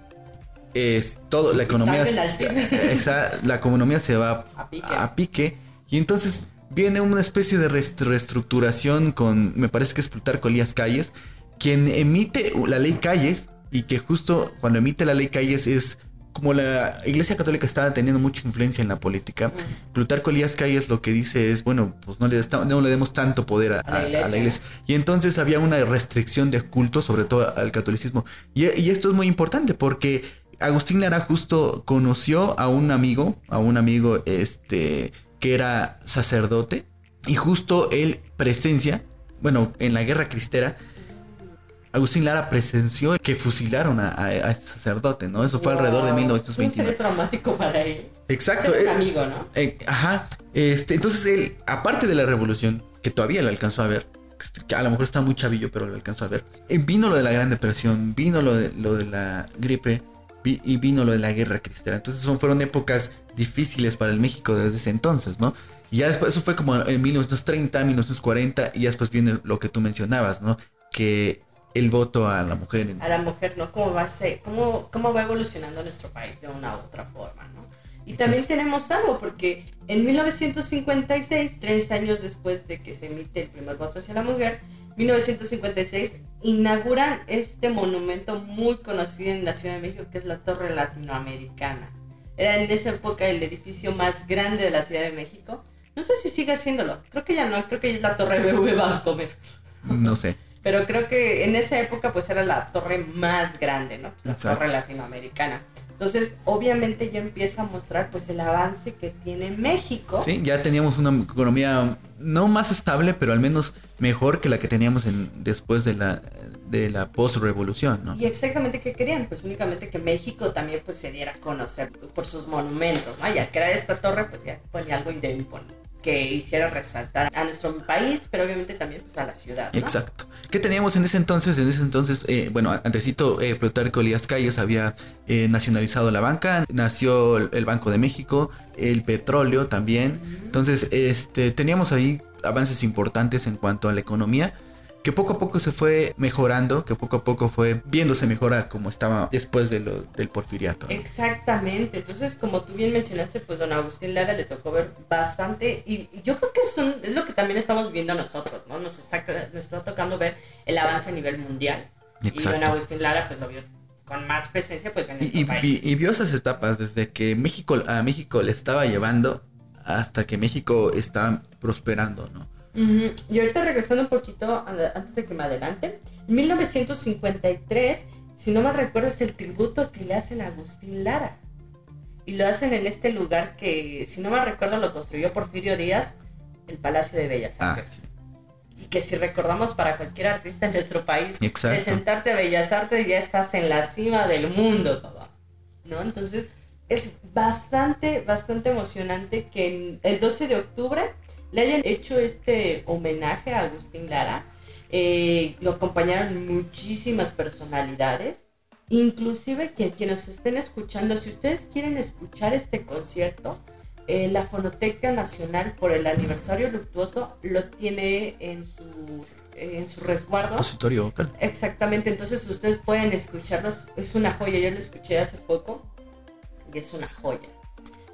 es todo, la economía, la economía se va a pique. y entonces viene una especie de reestructuración con, me parece que es Plutarco Elías Calles, quien emite la ley Calles y que justo cuando emite la ley Calles es como la Iglesia Católica estaba teniendo mucha influencia en la política, Plutarco Elías Calles lo que dice es, bueno, pues no le, no le demos tanto poder a, la iglesia. Y entonces había una restricción de culto, sobre todo al catolicismo. Y, y, esto es muy importante porque Agustín Lara justo conoció a un amigo, a un amigo este que era sacerdote y justo él presencia, bueno, en la guerra cristera, Agustín Lara presenció que fusilaron a, este sacerdote, ¿no? Eso fue alrededor de 1929. Fue traumático para él. Exacto. un amigo, ¿no? Eh, ajá. Este, entonces él, aparte de la revolución, que todavía lo alcanzó a ver, que a lo mejor está muy chavillo, pero lo alcanzó a ver, eh, vino lo de la Gran Depresión, vino lo de, lo de la gripe, y vino lo de la guerra cristera. Entonces son, fueron épocas difíciles para el México desde ese entonces, ¿no? Y ya después, eso fue como en 1930, 1940, y ya después viene lo que tú mencionabas, ¿no? Que el voto a la mujer. A la mujer, ¿no? ¿Cómo va, a ser, cómo, cómo va evolucionando nuestro país de una u otra forma, ¿no? Y también tenemos algo, porque en 1956, tres años después de que se emite el primer voto hacia la mujer, 1956 inauguran este monumento muy conocido en la Ciudad de México que es la Torre Latinoamericana. Era en esa época el edificio más grande de la Ciudad de México. No sé si sigue haciéndolo. Creo que ya no, creo que es la Torre BV comer. No sé. Pero creo que en esa época pues era la torre más grande, ¿no? la torre latinoamericana. Entonces, obviamente ya empieza a mostrar pues el avance que tiene México. Sí, ya teníamos una economía no más estable, pero al menos mejor que la que teníamos en, después de la de la post-revolución, ¿no? Y exactamente qué querían, pues únicamente que México también pues se diera a conocer por sus monumentos, ¿no? Y al crear esta torre pues ya ponía algo indemnible que hiciera resaltar a nuestro país, pero obviamente también pues, a la ciudad. Exacto. ¿Qué teníamos en ese entonces? En ese entonces, eh, bueno, antesito, eh, Plutarco Elías Calles había eh, nacionalizado la banca, nació el, Banco de México, el petróleo también. Entonces, este, teníamos ahí avances importantes en cuanto a la economía que poco a poco se fue mejorando, que poco a poco fue viéndose mejora como estaba después de lo, del porfiriato. Exactamente, entonces como tú bien mencionaste, pues don Agustín Lara le tocó ver bastante y, yo creo que es, es, lo que también estamos viendo nosotros, ¿no? Nos está, nos está tocando ver el avance a nivel mundial. Y don Agustín Lara pues lo vio con más presencia pues en y, país. Y, vio esas etapas desde que México a México le estaba llevando hasta que México está prosperando, ¿no? Y ahorita regresando un poquito antes de que me adelante, 1953, si no me recuerdo, es el tributo que le hacen a Agustín Lara. Y lo hacen en este lugar que, si no me recuerdo, lo construyó Porfirio Díaz, el Palacio de Bellas ah, Artes. Y que si recordamos para cualquier artista en nuestro país, presentarte a Bellas Artes ya estás en la cima del mundo, papá. ¿No? Entonces, es bastante, bastante emocionante que el 12 de octubre le hayan hecho este homenaje a Agustín Lara. Eh, lo acompañaron muchísimas personalidades, inclusive que quienes estén escuchando, si ustedes quieren escuchar este concierto, eh, la Fonoteca Nacional por el aniversario luctuoso lo tiene en su eh, en su resguardo. Repositorio vocal. Exactamente, entonces ustedes pueden escucharlos. Es una joya, yo lo escuché hace poco y es una joya.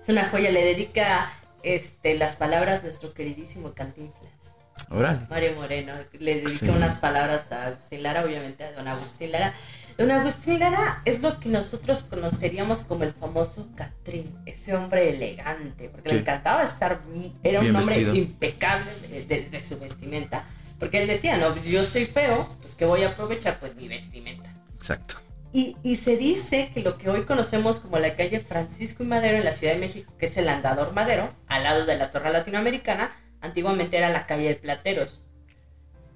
Es una joya, le dedica este, las palabras nuestro queridísimo Cantinflas. Órale. Mario Moreno le dedica Sí. unas palabras a Agustín Lara, obviamente a don Agustín Lara. Don Agustín Lara es lo que nosotros conoceríamos como el famoso Catrín, ese hombre elegante, porque Sí. le encantaba estar, era Bien un hombre vestido. impecable de, de- de su vestimenta, porque él decía, no, pues yo soy feo, pues que voy a aprovechar pues mi vestimenta. Exacto. Y, y se dice que lo que hoy conocemos como la calle Francisco y Madero en la Ciudad de México, que es el Andador Madero, al lado de la Torre Latinoamericana, antiguamente era la calle de Plateros.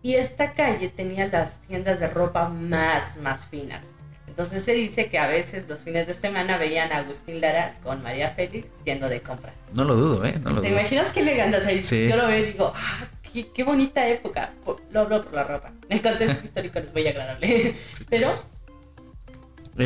Y esta calle tenía las tiendas de ropa más, más finas. Entonces se dice que a veces los fines de semana veían a Agustín Lara con María Félix yendo de compras. No lo dudo, ¿eh? No lo ¿Te dudo. imaginas qué elegante? O sea, Sí. Yo lo veo y digo, ah, qué, qué bonita época. Por- lo hablo por la ropa. El contexto histórico es muy agradable. Pero,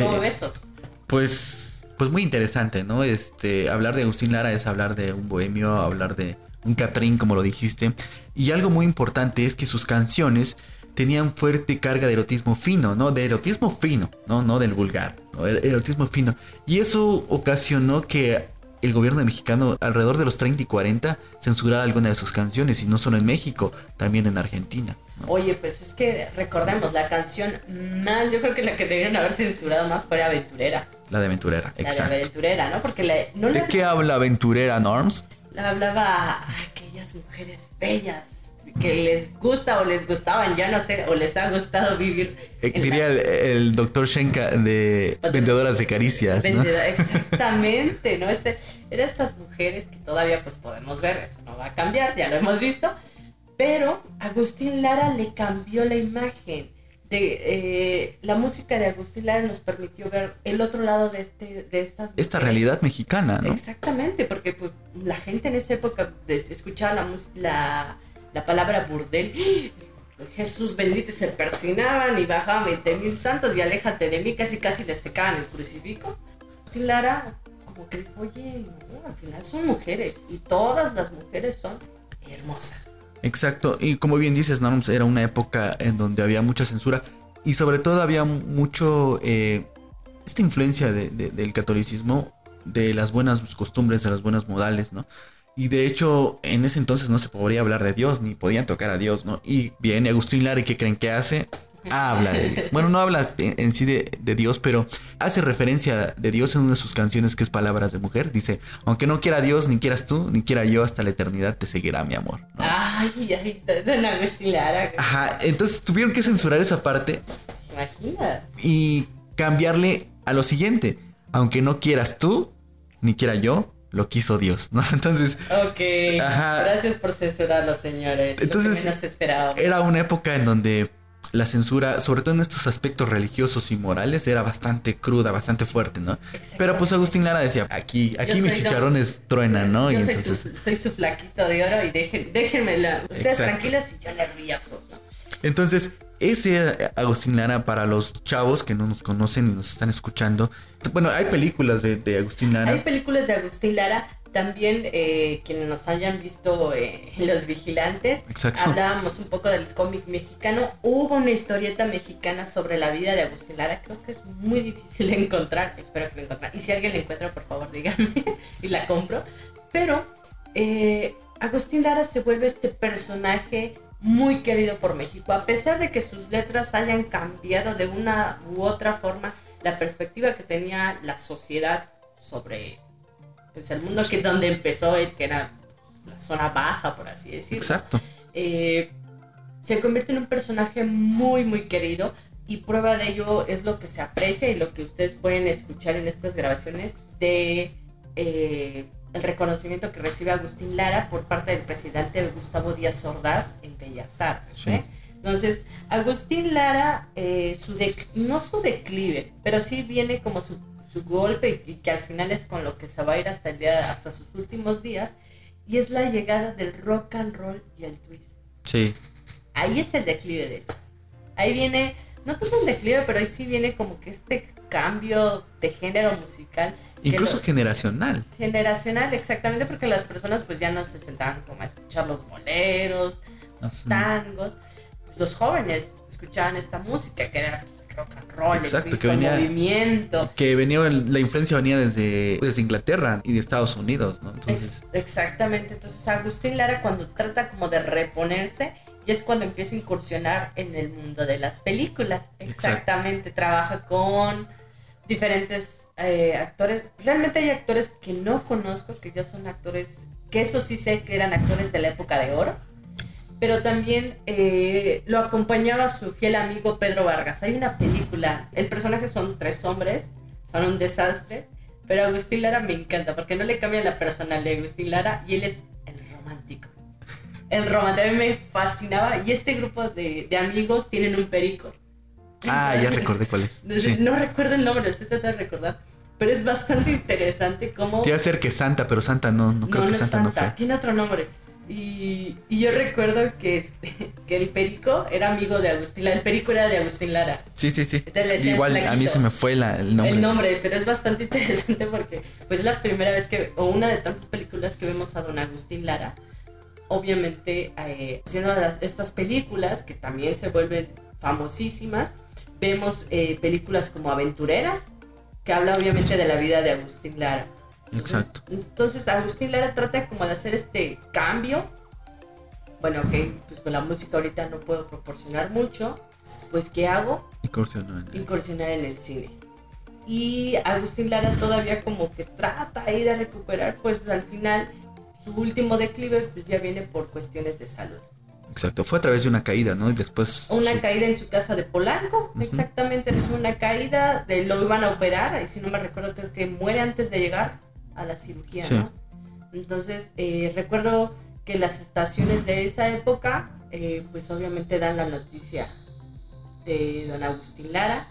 ¿cómo Eh, ves esos? Pues, pues muy interesante, ¿no? Este, hablar de Agustín Lara es hablar de un bohemio, hablar de un Catrín, como lo dijiste. Y algo muy importante es que sus canciones tenían fuerte carga de erotismo fino, ¿no? De erotismo fino, ¿no? No del vulgar, ¿no? El erotismo fino. Y eso ocasionó que el gobierno mexicano, alrededor de los 30 y 40, censurara alguna de sus canciones, y no solo en México, también en Argentina. ¿no? Oye, pues es que recordemos, la canción más, yo creo que la que debieron haber censurado más fue Aventurera. La de Aventurera, La exacto. de Aventurera, ¿no? Porque la, no ¿De la, qué habla Aventurera, Norms? la hablaba a aquellas mujeres bellas que les gusta o les gustaban, ya no sé, o les ha gustado vivir. Eh, diría la- el, el doctor Shenka de. Vendedoras de Caricias, ¿no? Exactamente, ¿no? Este, eran estas mujeres que todavía pues podemos ver, eso no va a cambiar, ya lo hemos visto, pero Agustín Lara le cambió la imagen. De, eh, la música de Agustín Lara nos permitió ver el otro lado de, este, de estas Esta mujeres. realidad mexicana, ¿no? Exactamente, porque pues, la gente en esa época escuchaba la, la, la palabra burdel. Jesús bendito se persinaban y bajaban 20 mil santos y aléjate de mí, casi casi les secaban el crucifijo. Y Lara como que oye, al final son mujeres y todas las mujeres son hermosas. Exacto. Y como bien dices, Norms, era una época en donde había mucha censura y sobre todo había mucho eh, esta influencia de- del catolicismo, de las buenas costumbres, de las buenas modales, ¿no? Y de hecho, en ese entonces no se podía hablar de Dios, ni podían tocar a Dios, ¿no? Y viene Agustín Lara y ¿qué creen que hace? Habla de Dios. Bueno, no habla en, en sí de, de Dios, pero hace referencia de Dios en una de sus canciones que es Palabras de Mujer. Dice, aunque no quiera Dios, ni quieras tú, ni quiera yo, hasta la eternidad te seguirá mi amor. ¿no? Ay, ay, don Agustín Lara, Ajá, entonces tuvieron que censurar esa parte imagina. y cambiarle a lo siguiente. Aunque no quieras tú, ni quiera yo, lo quiso Dios, ¿no? Entonces, Ok, Ajá. gracias por censurarlo, señores. Entonces, Lo que era una época en donde la censura, sobre todo en estos aspectos religiosos y morales, era bastante cruda, bastante fuerte, ¿no? Pero pues Agustín Lara decía, aquí, aquí mis chicharrones truenan, ¿no? Y Yo soy, entonces, su, soy su flaquito de oro y dejen, déjenmela. Ustedes Exacto. tranquilos y yo nervioso. ¿no? Entonces, ese era Agustín Lara para los chavos que no nos conocen y nos están escuchando. Bueno, hay películas de, de Agustín Lara. Hay películas de Agustín Lara. También eh, quienes nos hayan visto eh, Los Vigilantes, Exacto. hablábamos un poco del cómic mexicano. Hubo una historieta mexicana sobre la vida de Agustín Lara. Creo que es muy difícil de encontrar. Espero que la encuentren. Y si alguien la encuentra, por favor, díganme y la compro. Pero eh, Agustín Lara se vuelve este personaje muy querido por México. A pesar de que sus letras hayan cambiado de una u otra forma, la perspectiva que tenía la sociedad sobre pues, el mundo que donde empezó él, que era la zona baja, por así decirlo Exacto. eh, se convierte en un personaje muy muy querido y prueba de ello es lo que se aprecia y lo que ustedes pueden escuchar en estas grabaciones de eh, el reconocimiento que recibe Agustín Lara por parte del presidente Gustavo Díaz Ordaz en Bellas Artes. Sí. ¿eh? Entonces, Agustín Lara, eh, su dec- no su declive, pero sí viene como su, su golpe y, y que al final es con lo que se va a ir hasta el día, hasta sus últimos días, y es la llegada del rock and roll y el twist. Sí. Ahí es el declive, de hecho. Ahí viene, no tanto un declive, pero ahí sí viene como que este cambio de género musical. Incluso lo- generacional. generacional, exactamente, porque las personas pues ya no se sentaban como a escuchar los boleros, los tangos. los jóvenes escuchaban esta música que era rock and roll, Exacto, el que venía- movimiento. Que venía, la influencia venía desde, desde Inglaterra y de Estados Unidos, ¿no? Entonces, exactamente, entonces Agustín Lara cuando trata como de reponerse, y es cuando empieza a incursionar en el mundo de las películas. Exacto. Exactamente, trabaja con diferentes eh, actores. Realmente hay actores que no conozco, que ya son actores, que eso sí sé que eran actores de la época de oro. Pero también eh, lo acompañaba su fiel amigo Pedro Vargas. Hay una película, el personaje son tres hombres, son un desastre, pero Agustín Lara me encanta porque no le cambia la personalidad de Agustín Lara y él es el romántico. El romántico a mí me fascinaba y este grupo de, de amigos tienen un perico. Ah, ya recordé cuál es. No, Sí. no recuerdo el nombre, estoy tratando de recordar, pero es bastante interesante cómo... Te ser que Santa, pero Santa no, no creo no, que no es Santa, no Santa, fue. tiene otro nombre. Y, y yo recuerdo que, este, que el perico era amigo de Agustín Lara, el perico era de Agustín Lara. Sí, sí, sí. Igual a mí se me fue la- el nombre. El nombre, pero es bastante interesante porque pues es la primera vez que, o una de tantas películas que vemos a don Agustín Lara, obviamente eh, haciendo las- estas películas que también se vuelven famosísimas, vemos eh, películas como Aventurera, que habla obviamente de la vida de Agustín Lara. Entonces- Exacto. Entonces Agustín Lara trata como de hacer este cambio. Bueno, ok, pues con la música ahorita no puedo proporcionar mucho. Pues ¿qué hago? Incursionó en incursionar en el cine. Y Agustín Lara todavía como que trata ahí de recuperar, pues al final su último declive pues ya viene por cuestiones de salud. Exacto. Fue a través de una caída, ¿no? Y después. Una su- caída en su casa de Polanco, exactamente, es una caída, de lo iban a operar, y si no me recuerdo creo que muere antes de llegar a la cirugía, Sí. ¿no? Entonces eh, recuerdo que las estaciones de esa época eh, pues obviamente dan la noticia de don Agustín Lara,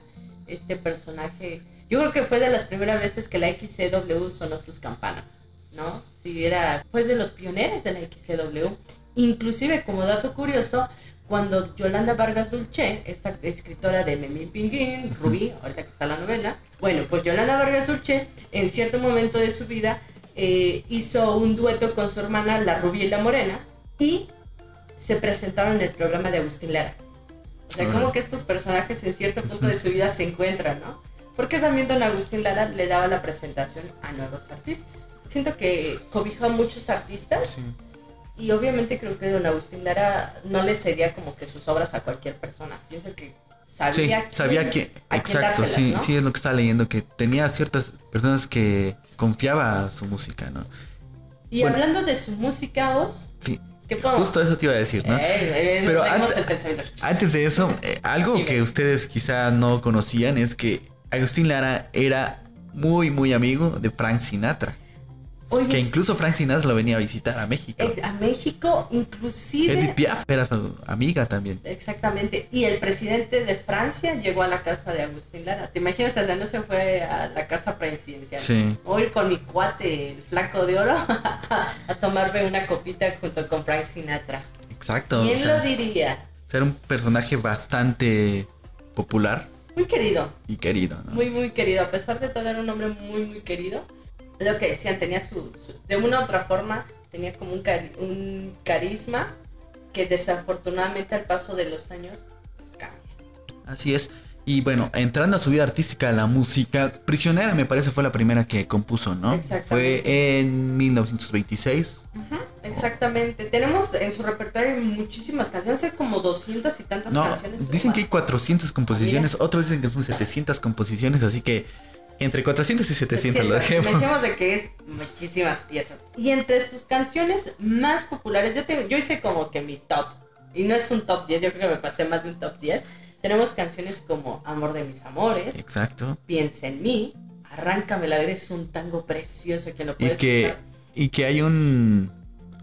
este personaje, yo creo que fue de las primeras veces que la XCW sonó sus campanas, ¿no? Sí, era, fue de los pioneros de la XCW, inclusive como dato curioso, cuando Yolanda Vargas Dulce, esta escritora de Memín Pinguín, Rubí, ahorita que está la novela, bueno, pues Yolanda Vargas Dulce en cierto momento de su vida eh, hizo un dueto con su hermana, la Rubí y la Morena, y se presentaron en el programa de Agustín Lara. O sea, como que estos personajes en cierto punto de su vida se encuentran, ¿no? Porque también don Agustín Lara le daba la presentación a nuevos artistas. Siento que cobijó a muchos artistas Sí. Y obviamente creo que don Agustín Lara no le cedía como que sus obras a cualquier persona. Pienso que Sí, sabía, sabía que. quién Exacto, sí, ¿no? sí, es lo que estaba leyendo, que tenía ciertas personas que confiaba su música, ¿no? Y Bueno. hablando de su música, vos, Sí, ¿qué podemos? justo eso te iba a decir, ¿no? Eh, eh, Pero antes-. Antes de eso, eh, algo que ustedes quizá no conocían es que Agustín Lara era muy, muy amigo de Frank Sinatra. Oye, Que incluso Frank Sinatra lo venía a visitar a México. eh, a México, inclusive Edith Piaf era su amiga también. Exactamente. Y el presidente de Francia llegó a la casa de Agustín Lara. ¿Te imaginas? O sea, no se fue a la casa presidencial. Sí. A ir con mi cuate, el flaco de oro, a tomarme una copita junto con Frank Sinatra. Exacto. o ¿Quién sea, lo diría? ser un personaje bastante popular Muy querido, y querido, ¿no? muy, muy querido. A pesar de todo, era un hombre muy, muy querido. Lo que decían, tenía su, su- de una u otra forma, tenía como un, cari- un carisma que desafortunadamente al paso de los años, pues cambia. Así es. Y bueno, entrando a su vida artística, la música, Prisionera me parece fue la primera que compuso, ¿no? Exactamente. Fue en 1926. Ujú, Exactamente. Tenemos en su repertorio muchísimas canciones, hay como 200 y tantas No, canciones. dicen que hay 400 composiciones, otros dicen que son 700 composiciones, así que entre 400 y 700 lo dejemos. Dejemos de que es muchísimas piezas. Y entre sus canciones más populares, yo, tengo, yo hice como que mi top. Y no es un top 10, yo creo que me pasé más de un top 10. Tenemos canciones como Amor de mis amores, Exacto. Piensa en mí, Arráncame la vida, es un tango precioso que lo Y puedes que, escuchar. y que hay un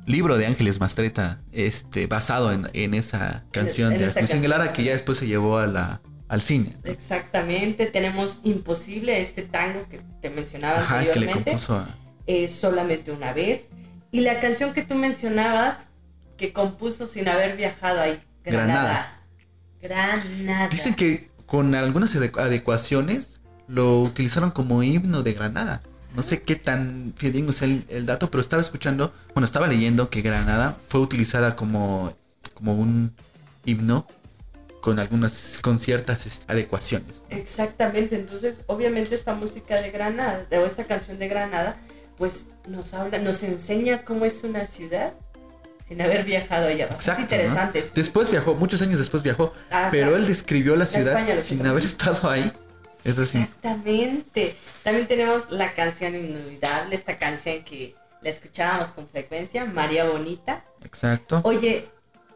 libro de Ángeles Mastreta este, basado en, en esa canción En de Agustín Lara que ya después se llevó a la, al cine. ¿no? Exactamente, tenemos Imposible, este tango que te mencionaba Ajá, que le anteriormente. compuso a... eh, solamente una vez. Y la canción que tú mencionabas, que compuso sin haber viajado ahí, Granada. Granada. Dicen que con algunas ade- adecuaciones lo utilizaron como himno de Granada. No sé qué tan fidedigno sea el, el dato, pero estaba escuchando, bueno, estaba leyendo que Granada fue utilizada como, como un himno con algunas, con ciertas es- adecuaciones. Exactamente, entonces obviamente esta música de Granada, o esta canción de Granada, pues nos habla, nos enseña cómo es una ciudad sin haber viajado allá. Exacto. ¿no? interesante. Después viajó, muchos años después viajó, Ah, pero él describió la ciudad España sin haber estado ahí. Es así. Exactamente. También tenemos la canción inolvidable, esta canción que la escuchábamos con frecuencia, María Bonita. Exacto. Oye,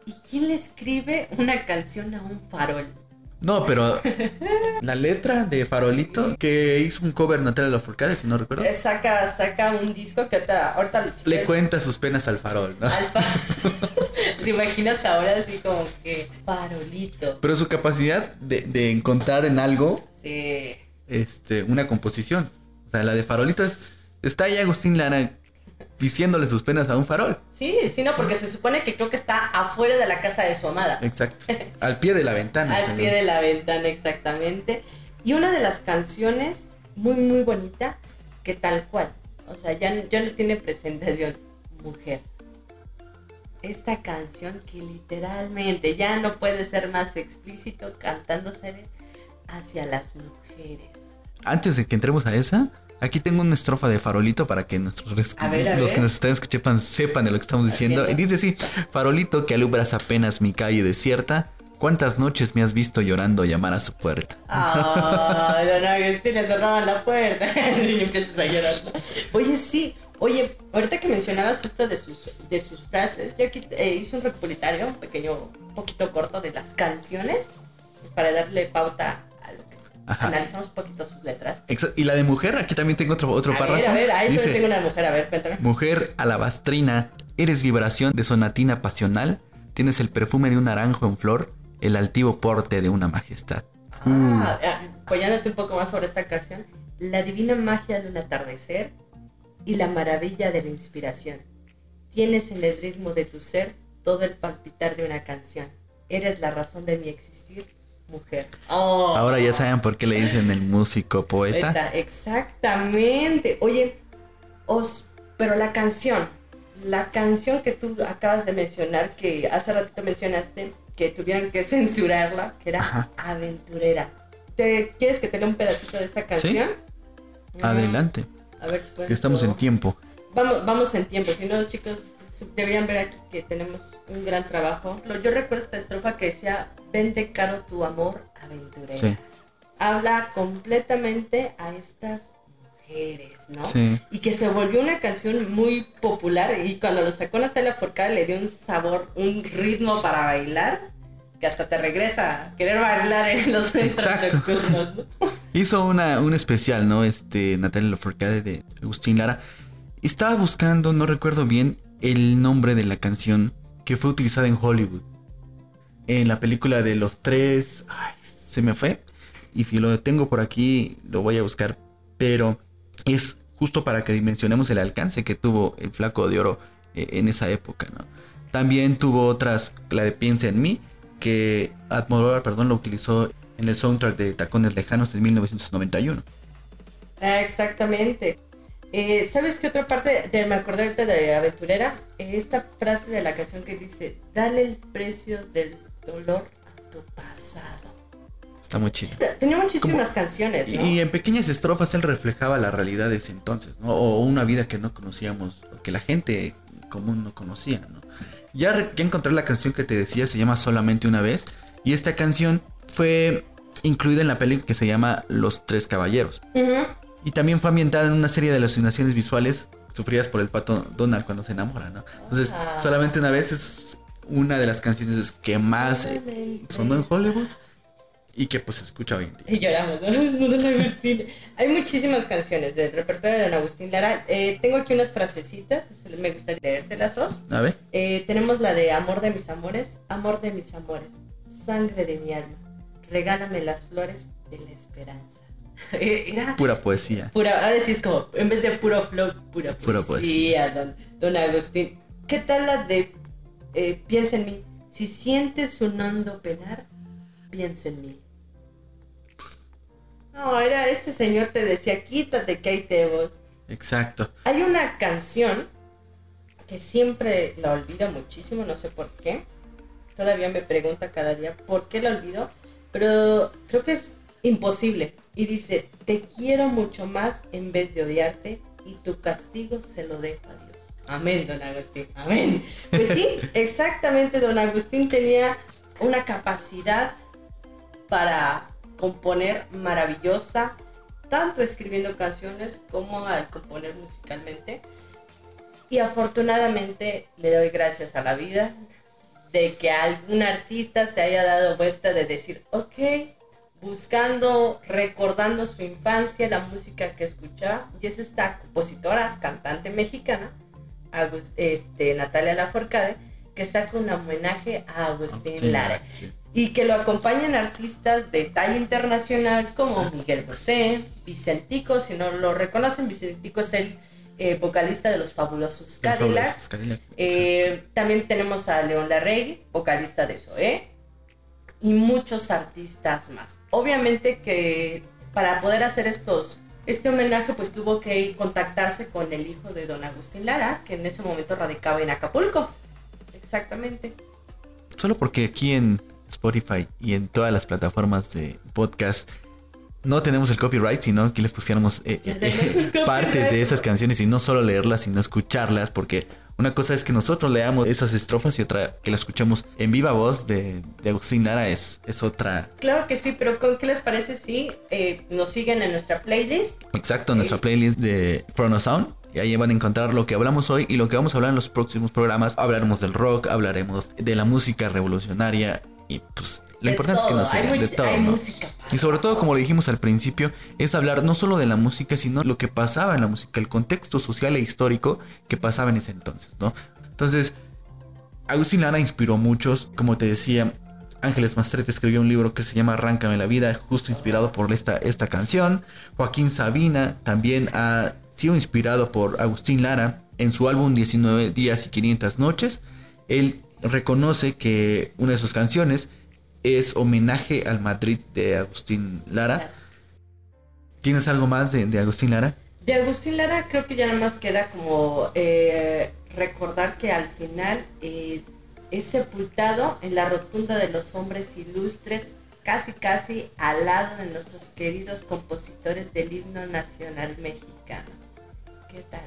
¿y quién le escribe una canción a un farol? No, pero la letra de Farolito, que hizo un cover Natalia Lafourcade, si no recuerdo, Eh, Saca, saca un disco que ahorita, ahorita le cuenta sus penas al farol, ¿no? Alfa. ¿Te imaginas ahora así como que farolito? Pero su capacidad de, de encontrar en algo Sí. este, una composición. O sea, la de Farolito es. Está ahí Agustín Lara diciéndole sus penas a un farol. Sí, sí, no, porque se supone que creo que está afuera de la casa de su amada. Exacto. Al pie de la ventana. Al señor. pie de la ventana, exactamente. Y una de las canciones muy, muy bonita, que tal cual. O sea, ya, ya no tiene presentación. Mujer. Esta canción que literalmente ya no puede ser más explícito cantándose hacia las mujeres. Antes de que entremos a esa, aquí tengo una estrofa de Farolito para que nuestros res- A ver, a los ver. que nos están escuchando sepan de lo que estamos diciendo. Y dice así: Farolito que alumbras apenas mi calle desierta. ¿Cuántas noches me has visto llorando llamar a su puerta? Le cerraban la puerta. y empiezas a llorar. Oye, sí. Oye, ahorita que mencionabas esto de sus, de sus frases, yo aquí eh, hice un recopilatorio, un pequeño, un poquito corto de las canciones para darle pauta Ajá. analizamos un poquito sus letras. Y la de mujer, aquí también tengo otro, otro a párrafo. ver, a ver, ahí dice, tengo una mujer, a ver, cuéntame. Mujer alabastrina, eres vibración de sonatina pasional, tienes el perfume de un naranjo en flor, el altivo porte de una majestad. Ah, ah, apoyándote un poco más sobre esta canción, la divina magia de un atardecer y la maravilla de la inspiración. Tienes en el ritmo de tu ser todo el palpitar de una canción. Eres la razón de mi existir, mujer. Oh. Ahora ya saben por qué le dicen el músico poeta. Exactamente. Oye, os, pero la canción, la canción que tú acabas de mencionar, que hace ratito mencionaste, que tuvieron que censurarla, que era Ajá. aventurera. ¿Te, ¿Quieres que te lea un pedacito de esta canción? Adelante, A ver si puedo. que estamos en tiempo. Vamos, vamos en tiempo, si no los chicos deberían ver aquí que tenemos un gran trabajo. Yo recuerdo esta estrofa que decía, vende caro tu amor aventurera. Sí. Habla completamente a estas mujeres, ¿no? Sí. Y que se volvió una canción muy popular y cuando lo sacó Natalia Forcada le dio un sabor, un ritmo para bailar que hasta te regresa a querer bailar en los centros Exacto. nocturnos, ¿no? Hizo una, un especial, ¿no? Este, Natalia Lafourcade de Agustín Lara. Estaba buscando, no recuerdo bien, el nombre de la canción que fue utilizada en Hollywood. En la película de los tres... Se me fue. Y si lo tengo por aquí, lo voy a buscar. Pero es justo para que dimensionemos el alcance que tuvo el Flaco de Oro eh, en esa época. También tuvo otras, la de Piensa en mí, que Atmodóvar, perdón, lo utilizó en el soundtrack de Tacones Lejanos en 1991. Ah, exactamente. Eh, ¿Sabes qué otra parte de me acordé de Aventurera? Eh, esta frase de la canción que dice, dale el precio del dolor a tu pasado. Está muy chido. Tenía muchísimas canciones, ¿no? Y en pequeñas estrofas él reflejaba la realidad de ese entonces, ¿no? O una vida que no conocíamos, que la gente común no conocía, ¿no? Ya, ya encontré la canción que te decía, se llama Solamente una vez, y esta canción fue incluida en la película que se llama Los Tres Caballeros. Ujú. Y también fue ambientada en una serie de alucinaciones visuales sufridas por el pato Donald cuando se enamora, ¿no? Entonces, Ah. solamente una vez es una de las canciones que más eh, sonó en. Hollywood y que pues se escucha hoy en día. Y lloramos, ¿no? Don Agustín. Hay muchísimas canciones del repertorio de Don Agustín Lara. Eh, tengo aquí unas frasecitas, me gustaría leértelas, Os. A ver. Eh, tenemos la de Amor de mis amores, Amor de mis amores, Sangre de mi alma, Regálame las flores de la esperanza. Eh, Era Pura poesía. pura, ahora sí es como, en vez de puro flow, pura Pura poesía, don, don Agustín. ¿Qué tal la de eh, Piensa en mí? Si sientes un hondo penar, piensa en mí. No, era este señor te decía, quítate que ahí te voy. Exacto. Hay una canción que siempre la olvido muchísimo, no sé por qué, todavía me pregunta cada día por qué lo olvido, pero creo que es imposible. Y dice, te quiero mucho más en vez de odiarte y tu castigo se lo dejo a Dios. Amén, don Agustín, amén. Pues sí, exactamente, don Agustín tenía una capacidad para componer maravillosa, tanto escribiendo canciones como al componer musicalmente. Y afortunadamente le doy gracias a la vida de que algún artista se haya dado vuelta de decir, ok, buscando, recordando su infancia, la música que escuchaba, y es esta compositora, cantante mexicana, este, Natalia Laforcade, que saca un homenaje a Agustín Lara sí. y que lo acompañan artistas de talla internacional como Miguel Bosé, Vicentico, si no lo reconocen, Vicentico es el eh, vocalista de los fabulosos Cadillacs. Cadillacs, Eh, también tenemos a León Larregui, vocalista de Zoé, y muchos artistas más. Obviamente que para poder hacer estos, este homenaje, pues tuvo que contactarse con el hijo de don Agustín Lara, que en ese momento radicaba en Acapulco. Exactamente. Solo porque aquí en Spotify y en todas las plataformas de podcast no tenemos el copyright, sino que les pusiéramos eh, eh, partes de esas canciones y no solo leerlas, sino escucharlas, porque una cosa es que nosotros leamos esas estrofas y otra que la escuchemos en viva voz de, de Agustín Lara es, es otra. Claro que sí, pero ¿con qué les parece si eh, nos siguen en nuestra playlist? Exacto, en nuestra Sí. playlist de Chronosound. Y ahí van a encontrar lo que hablamos hoy y lo que vamos a hablar en los próximos programas. Hablaremos del rock, hablaremos de la música revolucionaria y pues lo De importante es que nos sigan de todo, ¿no? música Y sobre todo, como lo dijimos al principio, es hablar no solo de la música, sino lo que pasaba en la música, el contexto social e histórico que pasaba en ese entonces, ¿no? Entonces, Agustín Lara inspiró a muchos, como te decía, Ángeles Mastrete escribió un libro que se llama Arráncame la vida, justo inspirado por esta, esta canción. Joaquín Sabina también ha sido inspirado por Agustín Lara en su álbum 19 días y 500 noches. Él reconoce que una de sus canciones es homenaje al Madrid de Agustín Lara. Claro. ¿Tienes algo más de, de Agustín Lara? De Agustín Lara creo que ya nada más queda como eh, recordar que al final eh, es sepultado en la rotunda de los hombres ilustres, casi casi al lado de nuestros queridos compositores del himno nacional mexicano. ¿Qué tal?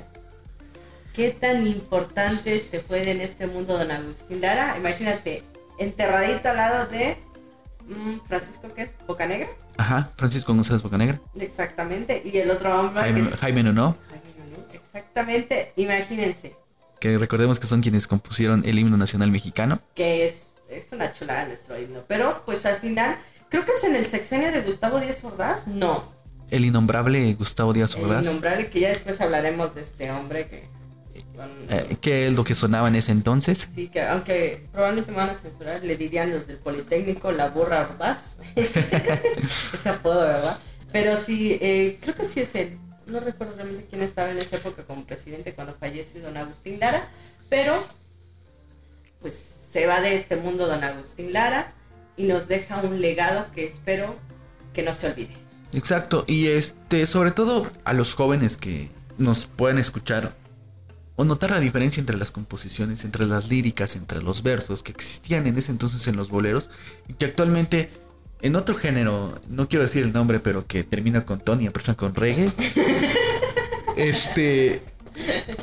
¿Qué tan importante se fue en este mundo don Agustín Lara? Imagínate, enterradito al lado de Francisco, ¿qué es? ¿Bocanegra? Ajá, Francisco González Bocanegra. Exactamente. Y el otro hombre Jaime, es... Jaime Nuno, Jaime Nuno, Exactamente, imagínense que recordemos que son quienes compusieron el himno nacional mexicano. que es, es una chulada nuestro himno. Pero pues al final, creo que es en el sexenio de Gustavo Díaz Ordaz. No, El innombrable Gustavo Díaz el Ordaz. innombrable, que ya después hablaremos de este hombre que... Eh, que es lo que sonaba en ese entonces. Sí, que aunque probablemente me van a censurar, le dirían los del Politécnico la burra Ordaz. Ese apodo, ¿verdad? Pero sí, eh, creo que sí es él. No recuerdo realmente quién estaba en esa época como presidente cuando fallece don Agustín Lara, pero pues se va de este mundo don Agustín Lara y nos deja un legado que espero que no se olvide. Exacto, y este, sobre todo a los jóvenes que nos pueden escuchar o notar la diferencia entre las composiciones, entre las líricas, entre los versos que existían en ese entonces en los boleros y que actualmente en otro género, no quiero decir el nombre, pero que termina con Tony, empieza con reggae. este,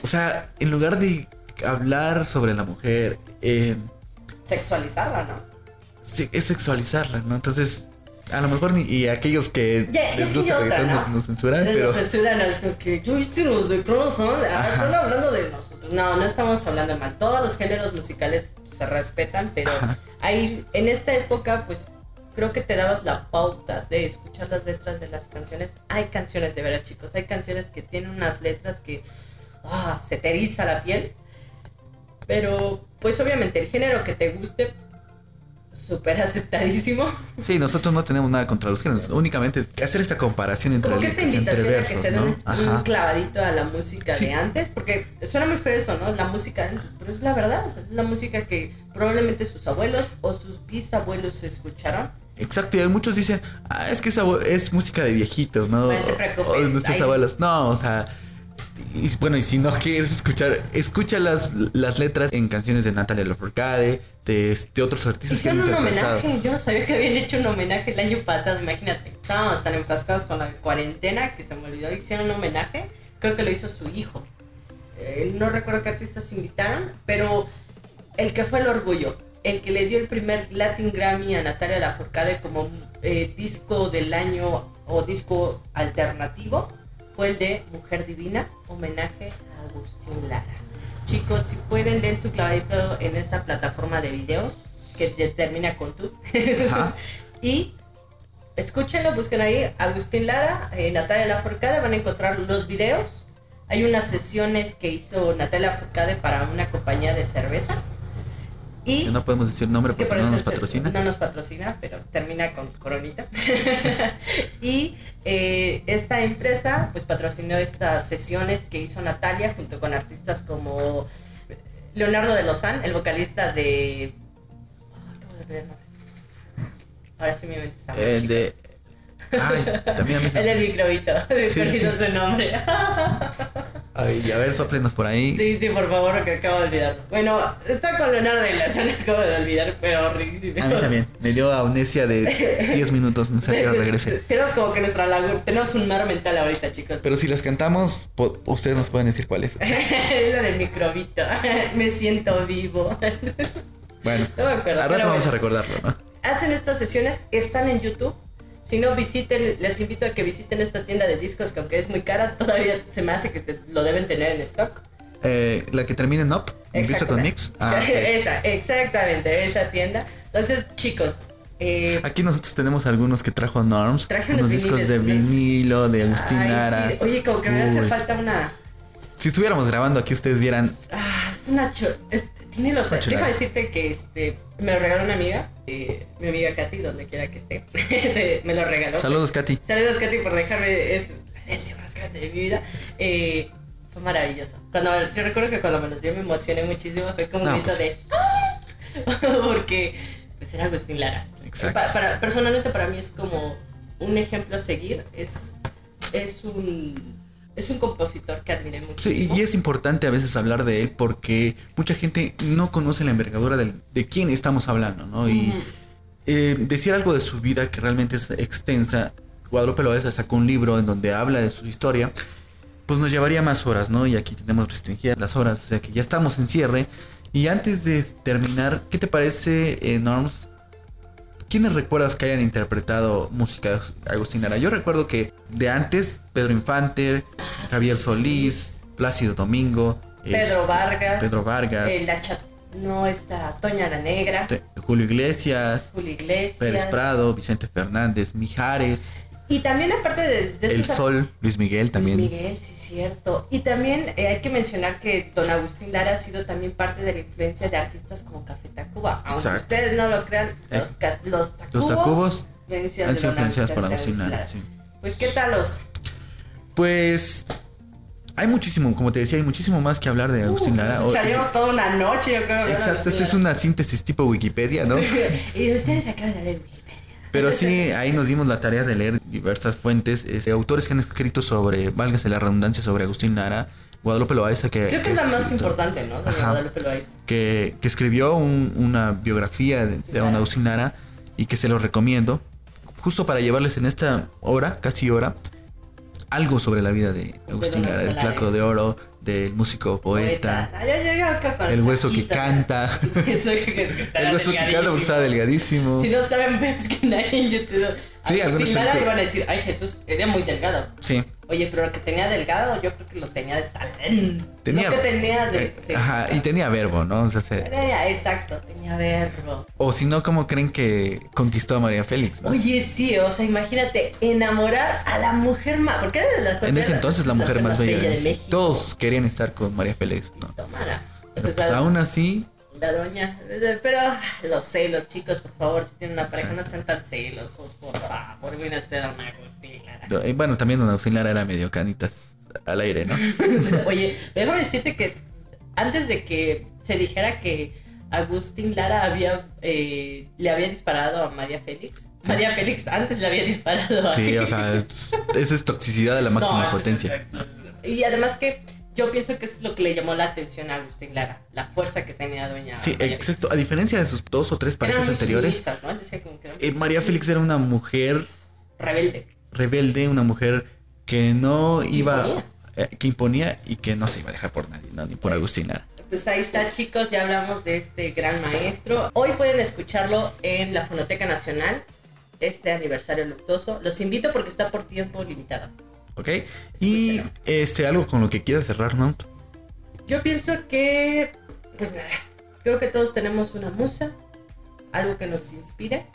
o sea, en lugar de hablar sobre la mujer, eh, Sexualizarla, ¿no? es sexualizarla, ¿no? Entonces, a lo mejor ni, y aquellos que Ya, es les que gusta otra, reggaetón ¿no? nos, nos censuran, Nos pero censuran, es como que, ¿tú viste los de Crozon? Ah, están hablando de nosotros. No, no estamos hablando mal. Todos los géneros musicales se respetan, pero Ajá. ahí, en esta época, pues creo que te dabas la pauta de escuchar las letras de las canciones. Hay canciones de veras, chicos. Hay canciones que tienen unas letras que ah, se te eriza la piel. Pero, pues obviamente, el género que te guste, súper aceptadísimo. sí, nosotros no tenemos nada contra los géneros, únicamente hacer esta comparación entre, Como que esta invitación a que versos, se ¿no? un, un Ajá. clavadito a la música Sí. de antes, porque suena muy feo eso, ¿no? La música de antes, pero es la verdad, es la música que probablemente sus abuelos o sus bisabuelos escucharon. Exacto, y muchos dicen, ah, es que esa es música de viejitos, ¿no? Te preocupes, O de nuestros hay- abuelos. No, o sea, Y bueno, y si no quieres escuchar, escucha las, las letras en canciones de Natalia Lafourcade, de, de otros artistas que han Hicieron un homenaje. Yo no sabía que habían hecho un homenaje el año pasado. Imagínate. Estábamos tan enfrascados con la cuarentena que se me olvidó. Hicieron un homenaje. Creo que lo hizo su hijo. Eh, no recuerdo qué artistas invitaron, pero el que fue el orgullo, el que le dio el primer Latin Grammy a Natalia Lafourcade como eh, disco del año o disco alternativo, fue el de Mujer Divina, homenaje a Agustín Lara. Chicos, si pueden, den su clavadito en esta plataforma de videos que te- termina con tú. Y escúchenlo, busquen ahí Agustín Lara, eh, Natalia Lafourcade, van a encontrar los videos. Hay unas sesiones que hizo Natalia Lafourcade para una compañía de cerveza. Y Que no podemos decir nombre que porque por no nos patrocina. No nos patrocina, pero termina con coronita. y eh, esta empresa pues patrocinó estas sesiones que hizo Natalia junto con artistas como Leonardo de Lozán, el vocalista de... Ah, acabo de el nombre. Ahora sí mi mente está mal, de. Ay, también a mí se- El del microbito, se Sí, me su nombre. Ay, a ver, soplenos por ahí. Sí, sí, por favor, que acabo de olvidar. Bueno, está con Leonardo de Lozán, acabo de olvidar, pero horrible. A mí también. Me dio amnesia de 10 minutos, no sé a qué hora regrese. Tenemos como que nuestra laguna, tenemos un mar mental ahorita, chicos. Pero si las cantamos, ustedes nos pueden decir cuál es. Es la del microbito. Me siento vivo. Bueno, No me acuerdo. rato vamos a recordarlo, ¿no? Hacen estas sesiones, están en YouTube. Si no visiten, les invito a que visiten esta tienda de discos que aunque es muy cara, todavía se me hace que te- lo deben tener en stock. Eh, la que termina en up, empieza con mix. Ah. Esa, exactamente, esa tienda. Entonces, chicos, eh, Aquí nosotros tenemos algunos que trajo Norms. Traje unos discos de vinilo, de Agustín ay, Lara. sí, Oye, como que me hace Uy. falta una. Si estuviéramos grabando aquí, ustedes vieran. Ah, es una cho- es- Es una Deja chulada. decirte que este. Me lo regaló una amiga. eh, mi amiga Katy, donde quiera que esté. de- me lo regaló. Saludos, Katy. Saludos, Katy, por dejarme. Es la herencia más grande de mi vida. Eh, fue maravilloso. Cuando, yo recuerdo que cuando me los dio me emocioné muchísimo. Fue como un grito pues. de. ¡Ah! Porque. Pues era Agustín Lara. Exacto. Para- personalmente, para mí es como un ejemplo a seguir. Es. Es un. Es un compositor que admiré Sí, muchísimo. y es importante a veces hablar de él porque mucha gente no conoce la envergadura del- de quién estamos hablando, ¿no? Y eh, decir algo de su vida que realmente es extensa. Guadalupe Loaiza sacó un libro en donde habla de su historia. Pues nos llevaría más horas, ¿no? Y aquí tenemos restringidas las horas, o sea que ya estamos en cierre. Y antes de terminar, ¿qué te parece, eh, Norms? ¿Quiénes recuerdas que hayan interpretado música de Agustín Lara? Yo recuerdo que de antes, Pedro Infante, Javier Solís, Plácido Domingo, Pedro este, Vargas. Pedro Vargas, eh, la no está Toña la Negra. Julio Iglesias, Julio Iglesias. Pérez Prado, Vicente Fernández, Mijares, Y también aparte de, de El estos Sol, Luis Miguel también. Luis Miguel, sí, cierto. Y también eh, hay que mencionar que don Agustín Lara ha sido también parte de la influencia de artistas como Café Tacuba. Aunque Exacto. ustedes no lo crean, Eh, los, ca- los Tacubos, Los Tacubos influencias han sido influenciados por Agustín Lara. Lara. sí. Pues, ¿qué tal los? Pues hay muchísimo, como te decía, hay muchísimo más que hablar de Agustín Uh, Lara. O- echaríamos toda una noche, yo creo. Exacto, esto es una síntesis tipo Wikipedia, ¿no? y ustedes acaban de leer Wikipedia. Pero sí, ahí nos dimos la tarea de leer diversas fuentes, este, autores que han escrito sobre, válgase la redundancia, sobre Agustín Lara, Guadalupe Loaiza, que, Creo que es la más escrito- importante, ¿no? De Ajá. Guadalupe Loaiza. que, que escribió un- una biografía de, de don. Agustín Lara y que se lo recomiendo, justo para llevarles en esta hora, casi hora, algo sobre la vida de Agustín Lara, Agustín flaco de oro, del músico poeta, Ay, con el hueso que canta, Eso que el hueso que canta porque delgadísimo. Si no saben, ves que nadie en YouTube. Sí, algunos que- iban a decir, ay Jesús, era muy delgado. Sí, Oye, pero lo que tenía delgado, yo creo que lo tenía de talento. tenía, Lo que tenía de. eh, sí. ajá, y tenía verbo, ¿no? O, sea, se- Tenía- exacto, tenía verbo. o si no, ¿cómo creen que conquistó a María Félix? no? Oye, sí, o sea, imagínate, enamorar a la mujer más. Porque era de las En ese entonces la mujer más bella. de de- México. Todos querían estar con María Félix, ¿no? Tomara. Pero Pues pues aún así, La doña. Pero los celos, chicos, por favor, si tienen una pareja, no sean tan celosos, por favor. Mira usted a una Agustín Lara. y bueno, también don Agustín Lara era medio canitas al aire, ¿no? Oye, déjame decirte que antes de que se dijera que Agustín Lara había eh, le había disparado a María Félix. María Félix antes le había disparado a Sí, o sea, es- esa es toxicidad de la máxima No, es- potencia. Y además que yo pienso que eso es lo que le llamó la atención a Agustín Lara, la fuerza que tenía Doña Sí, María exacto. A diferencia de sus dos o tres parejas anteriores, sumisas, ¿no? Él decía como que eran eh, María Félix era una mujer rebelde. rebelde, una mujer que no iba, imponía. eh, que imponía y que no se iba a dejar por nadie, ¿no? ni por Agustín Lara. Pues ahí está, chicos, ya hablamos de este gran maestro. Hoy pueden escucharlo en la Fonoteca Nacional, este aniversario luctuoso. Los invito porque está por tiempo limitado. ¿Ok? Y este, algo con lo que quieras cerrar, ¿no? Yo pienso que, pues nada, creo que todos tenemos una musa, algo que nos inspire.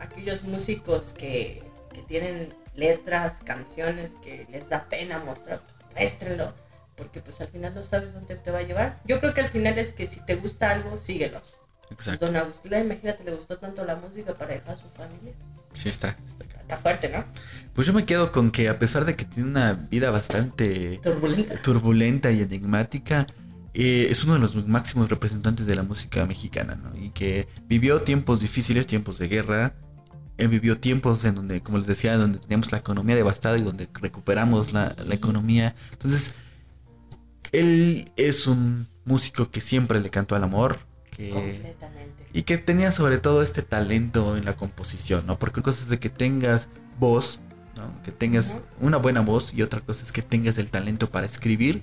Aquellos músicos que, que tienen letras, canciones que les da pena mostrar, muéstrenlo, porque pues al final no sabes dónde te va a llevar. Yo creo que al final es que si te gusta algo, síguelo. Exacto. Don Agustín, imagínate, le gustó tanto la música para dejar a su familia. Sí, está. está. Está fuerte, ¿no? Pues yo me quedo con que a pesar de que tiene una vida bastante Turbulenta. turbulenta y enigmática, eh, es uno de los máximos representantes de la música mexicana, ¿no? Y que vivió tiempos difíciles, tiempos de guerra, eh, vivió tiempos en donde, como les decía, donde teníamos la economía devastada y donde recuperamos la, la economía. Entonces, él es un músico que siempre le cantó al amor, que... Completamente. Y que tenía sobre todo este talento en la composición, ¿no? Porque una cosa es de que tengas voz, ¿no? Que tengas una buena voz y otra cosa es que tengas el talento para escribir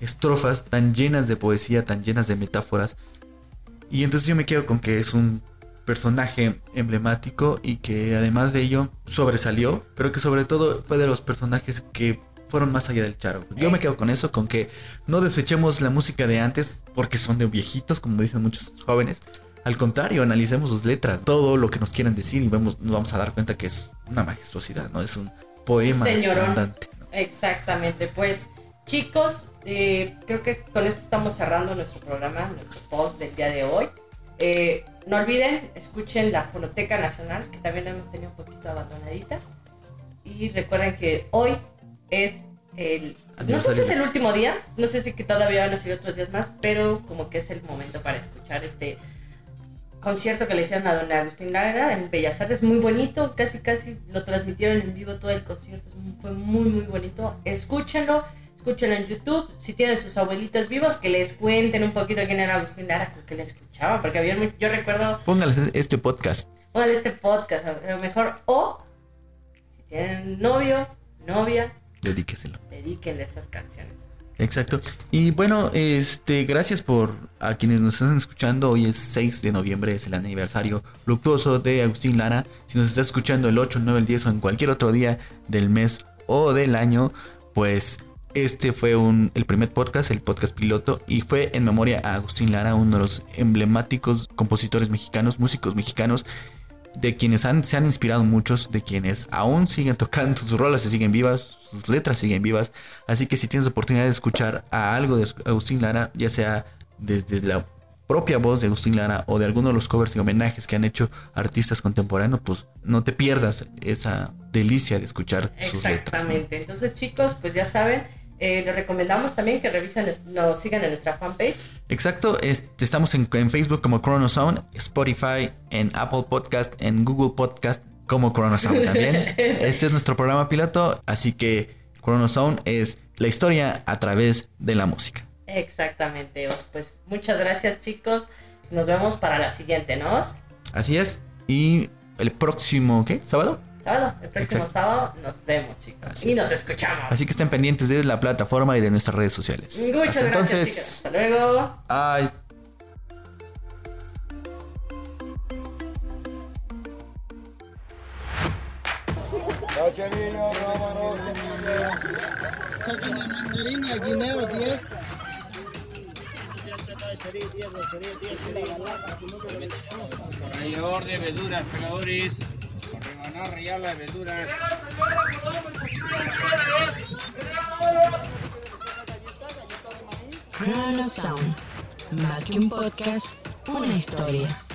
estrofas tan llenas de poesía, tan llenas de metáforas. Y entonces yo me quedo con que es un personaje emblemático y que además de ello sobresalió, pero que sobre todo fue de los personajes que fueron más allá del charo. Yo me quedo con eso, con que no desechemos la música de antes porque son de viejitos, como dicen muchos jóvenes. Al contrario, analicemos sus letras, todo lo que nos quieran decir y vemos, nos vamos a dar cuenta que es una majestuosidad, ¿no? Es un poema Señorón. ¿no? Exactamente, pues chicos, eh, creo que con esto estamos cerrando nuestro programa, nuestro post del día de hoy. Eh, no olviden, escuchen la Fonoteca Nacional, que también la hemos tenido un poquito abandonadita. Y recuerden que hoy es el... No sé si es el último día, no sé si que todavía van a ser otros días más, pero como que es el momento para escuchar este concierto que le hicieron a don Agustín Lara en Bellas Artes, muy bonito, casi casi lo transmitieron en vivo todo el concierto, fue muy muy bonito, escúchenlo, escúchenlo en YouTube, si tienen sus abuelitas vivos, que les cuenten un poquito quién era Agustín Lara, que le escuchaban, porque había, yo recuerdo, Póngales este podcast. pónganle este podcast, a lo mejor, o si tienen novio, novia, Dedíqueselo. dedíquenle esas canciones. Exacto. Y bueno, este, gracias por a quienes nos están escuchando. Hoy es 6 de noviembre, es el aniversario luctuoso de Agustín Lara. Si nos estás escuchando el 8, el 9, el 10 o en cualquier otro día del mes o del año, pues este fue un, el primer podcast, el podcast piloto, y fue en memoria a Agustín Lara, uno de los emblemáticos compositores mexicanos, músicos mexicanos, de quienes han, se han inspirado muchos, de quienes aún siguen tocando, sus rolas se siguen vivas, sus letras siguen vivas. Así que si tienes oportunidad de escuchar a algo de Agustín Lara, ya sea desde la propia voz de Agustín Lara o de alguno de los covers y homenajes que han hecho artistas contemporáneos, pues no te pierdas esa delicia de escuchar sus letras. Exactamente. Entonces, chicos, pues ya saben, eh, les recomendamos también que revisen, nos sigan en nuestra fanpage. Exacto, este, estamos en, en Facebook como Chronosound, Spotify, en Apple Podcast, en Google Podcast como Chronosound también. Este es nuestro programa piloto, así que Chronosound es la historia a través de la música. Exactamente. Os- Pues muchas gracias, chicos. Nos vemos para la siguiente, ¿no? Así es, y el próximo, ¿qué? ¿Sábado? Sábado, el próximo Exacto. sábado nos vemos, chicos. Así y es. nos escuchamos. Así que estén pendientes de la plataforma y de nuestras redes sociales. Muchas Hasta gracias, entonces, chicos. Hasta luego. ay. Mandarina, guineo 10. Rallador de verduras, peladores. Rebanar, rallar las verduras. Chrono Sound. Más que un podcast, una historia.